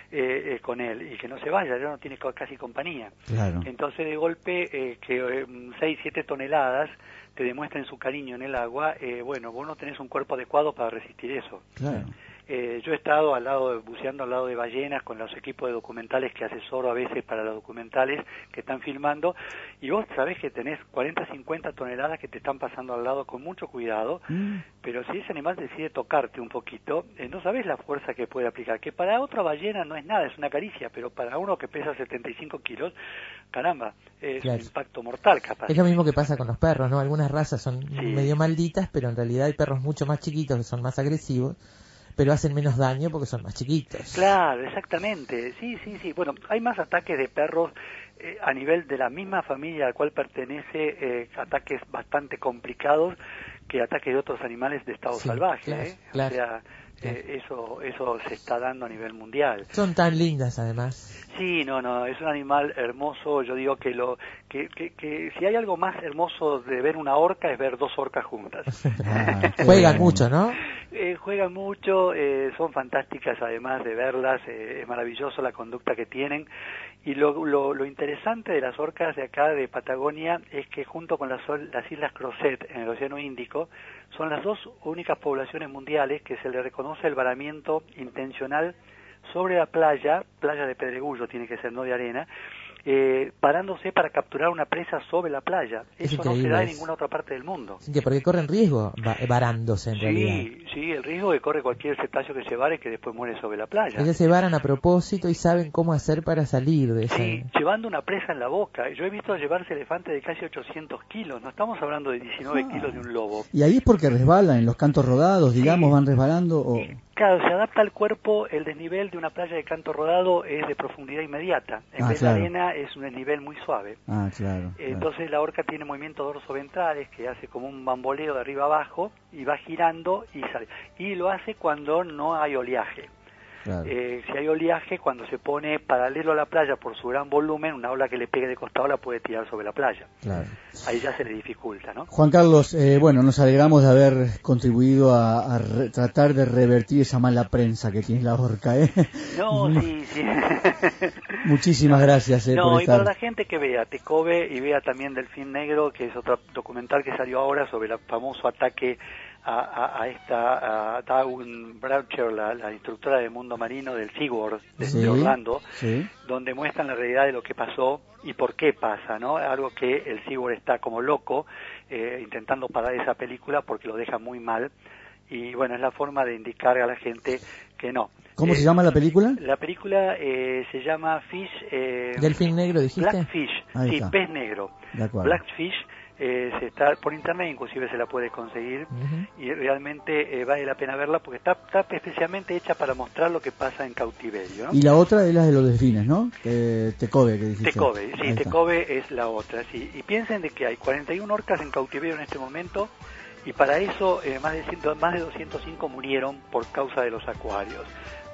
eh, eh, con él y que no se vaya, ya no tiene casi compañía. Claro. Entonces de golpe eh, que 6, 7 toneladas te demuestren su cariño en el agua, eh, bueno, vos no tenés un cuerpo adecuado para resistir eso. Claro. Eh, yo he estado al lado de, buceando al lado de ballenas con los equipos de documentales que asesoro a veces para los documentales que están filmando y vos sabés que tenés 40, 50 toneladas que te están pasando al lado con mucho cuidado, Mm. pero si ese animal decide tocarte un poquito, eh, no sabés la fuerza que puede aplicar, que para otra ballena no es nada, es una caricia, pero para uno que pesa 75 kilos, caramba, es Claro. un impacto mortal capaz. Es lo mismo que pasa con los perros, ¿no? Algunas razas son medio malditas, pero en realidad hay perros mucho más chiquitos que son más agresivos, pero hacen menos daño porque son más chiquitos. Claro, exactamente. Sí, sí, sí. Bueno, hay más ataques de perros eh, a nivel de la misma familia al cual pertenece, eh, ataques bastante complicados que ataques de otros animales de estado Sí, salvaje. claro, ¿eh? claro, o sea, eh, eso, eso se está dando a nivel mundial. Son tan lindas además. Sí, no, no, es un animal hermoso. Yo digo que lo que, que, que si hay algo más hermoso de ver una orca es ver dos orcas juntas. Juegan mucho, ¿no? Eh, juegan mucho, eh, son fantásticas además de verlas, eh, es maravilloso la conducta que tienen. Y lo, lo, lo interesante de las orcas de acá de Patagonia es que junto con las, sol- las islas Crozet en el Océano Índico son las dos únicas poblaciones mundiales que se le reconoce el varamiento intencional sobre la playa, playa de pedregullo tiene que ser, no de arena, eh, parándose para capturar una presa sobre la playa. Es Eso no se da en ninguna otra parte del mundo. Sí, que porque corren riesgo va- varándose en realidad. Sí, sí, el riesgo que corre cualquier cetáceo que se vare que después muere sobre la playa. Ellos se varan a propósito y saben cómo hacer para salir de esa... Sí, llevando una presa en la boca. Yo he visto llevarse elefantes de casi 800 kilos. No estamos hablando de 19 Ah. kilos de un lobo. Y ahí es porque resbalan en los cantos rodados, digamos, van resbalando o... Claro, se adapta al cuerpo, el desnivel de una playa de canto rodado es de profundidad inmediata. En Ah, vez claro. de arena es un desnivel muy suave. Ah, claro. Claro. Entonces la orca tiene movimientos dorso-ventrales que hace como un bamboleo de arriba abajo y va girando y sale. Y lo hace cuando no hay oleaje. Claro. Eh, si hay oleaje, cuando se pone paralelo a la playa por su gran volumen, una ola que le pegue de costado la puede tirar sobre la playa. Claro. Ahí ya se le dificulta, ¿no? Juan Carlos, eh, bueno, nos alegramos de haber contribuido a, a re- tratar de revertir esa mala prensa que tiene la orca, ¿eh? No, sí, sí. Muchísimas gracias eh, no, por y para la gente que vea Tecobe y vea también Delfín Negro, que es otro documental que salió ahora sobre el famoso ataque a, a- a esta a Dawn Braucher, la, la instructora de mundo marino del SeaWorld de, Sí, de Orlando, sí. donde muestran la realidad de lo que pasó y por qué pasa, ¿no? Algo que el SeaWorld está como loco eh, intentando parar esa película porque lo deja muy mal y bueno, es la forma de indicar a la gente que no. ¿Cómo Eh, se llama la película? La película eh, se llama Fish... Eh, ¿Delfín negro dijiste? Blackfish, sí, pez negro. Blackfish eh, se está por internet, inclusive se la puede conseguir y realmente eh, vale la pena verla porque está, está especialmente hecha para mostrar lo que pasa en cautiverio. ¿no? Y la otra es la de los delfines, ¿no? Eh, Tecobe, que dijiste. Tecobe, sí. Tecobe es la otra, sí. Y piensen de que hay 41 orcas en cautiverio en este momento y para eso eh, más, de 100 más de 205 murieron por causa de los acuarios.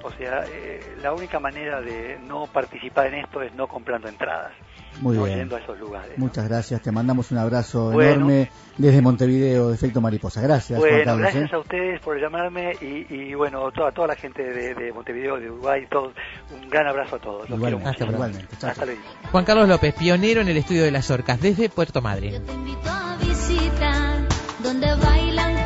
O sea, eh, la única manera de no participar en esto es no comprando entradas, Muy no bien. yendo a esos lugares. Muchas gracias, te mandamos un abrazo Bueno. enorme desde Montevideo, de Efecto Mariposa. Gracias, Bueno, Carlos. gracias ¿eh? a ustedes por llamarme y, y bueno, toda, toda la gente de, de Montevideo, de Uruguay, todos, un gran abrazo a todos. Los quiero Igualmente, mucho. igualmente. Chao, Hasta luego. Juan Carlos López, pionero en el estudio de las orcas, desde Puerto Madryn. invito a visitar donde bailan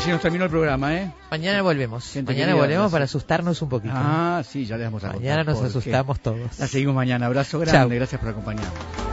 se nos terminó el programa, ¿eh? Mañana volvemos. Gente Mañana volvemos para asustarnos un poquito. Ah, sí, ya les vamos a Mañana nos asustamos todos. La seguimos mañana. Abrazo grande, gracias por acompañarnos.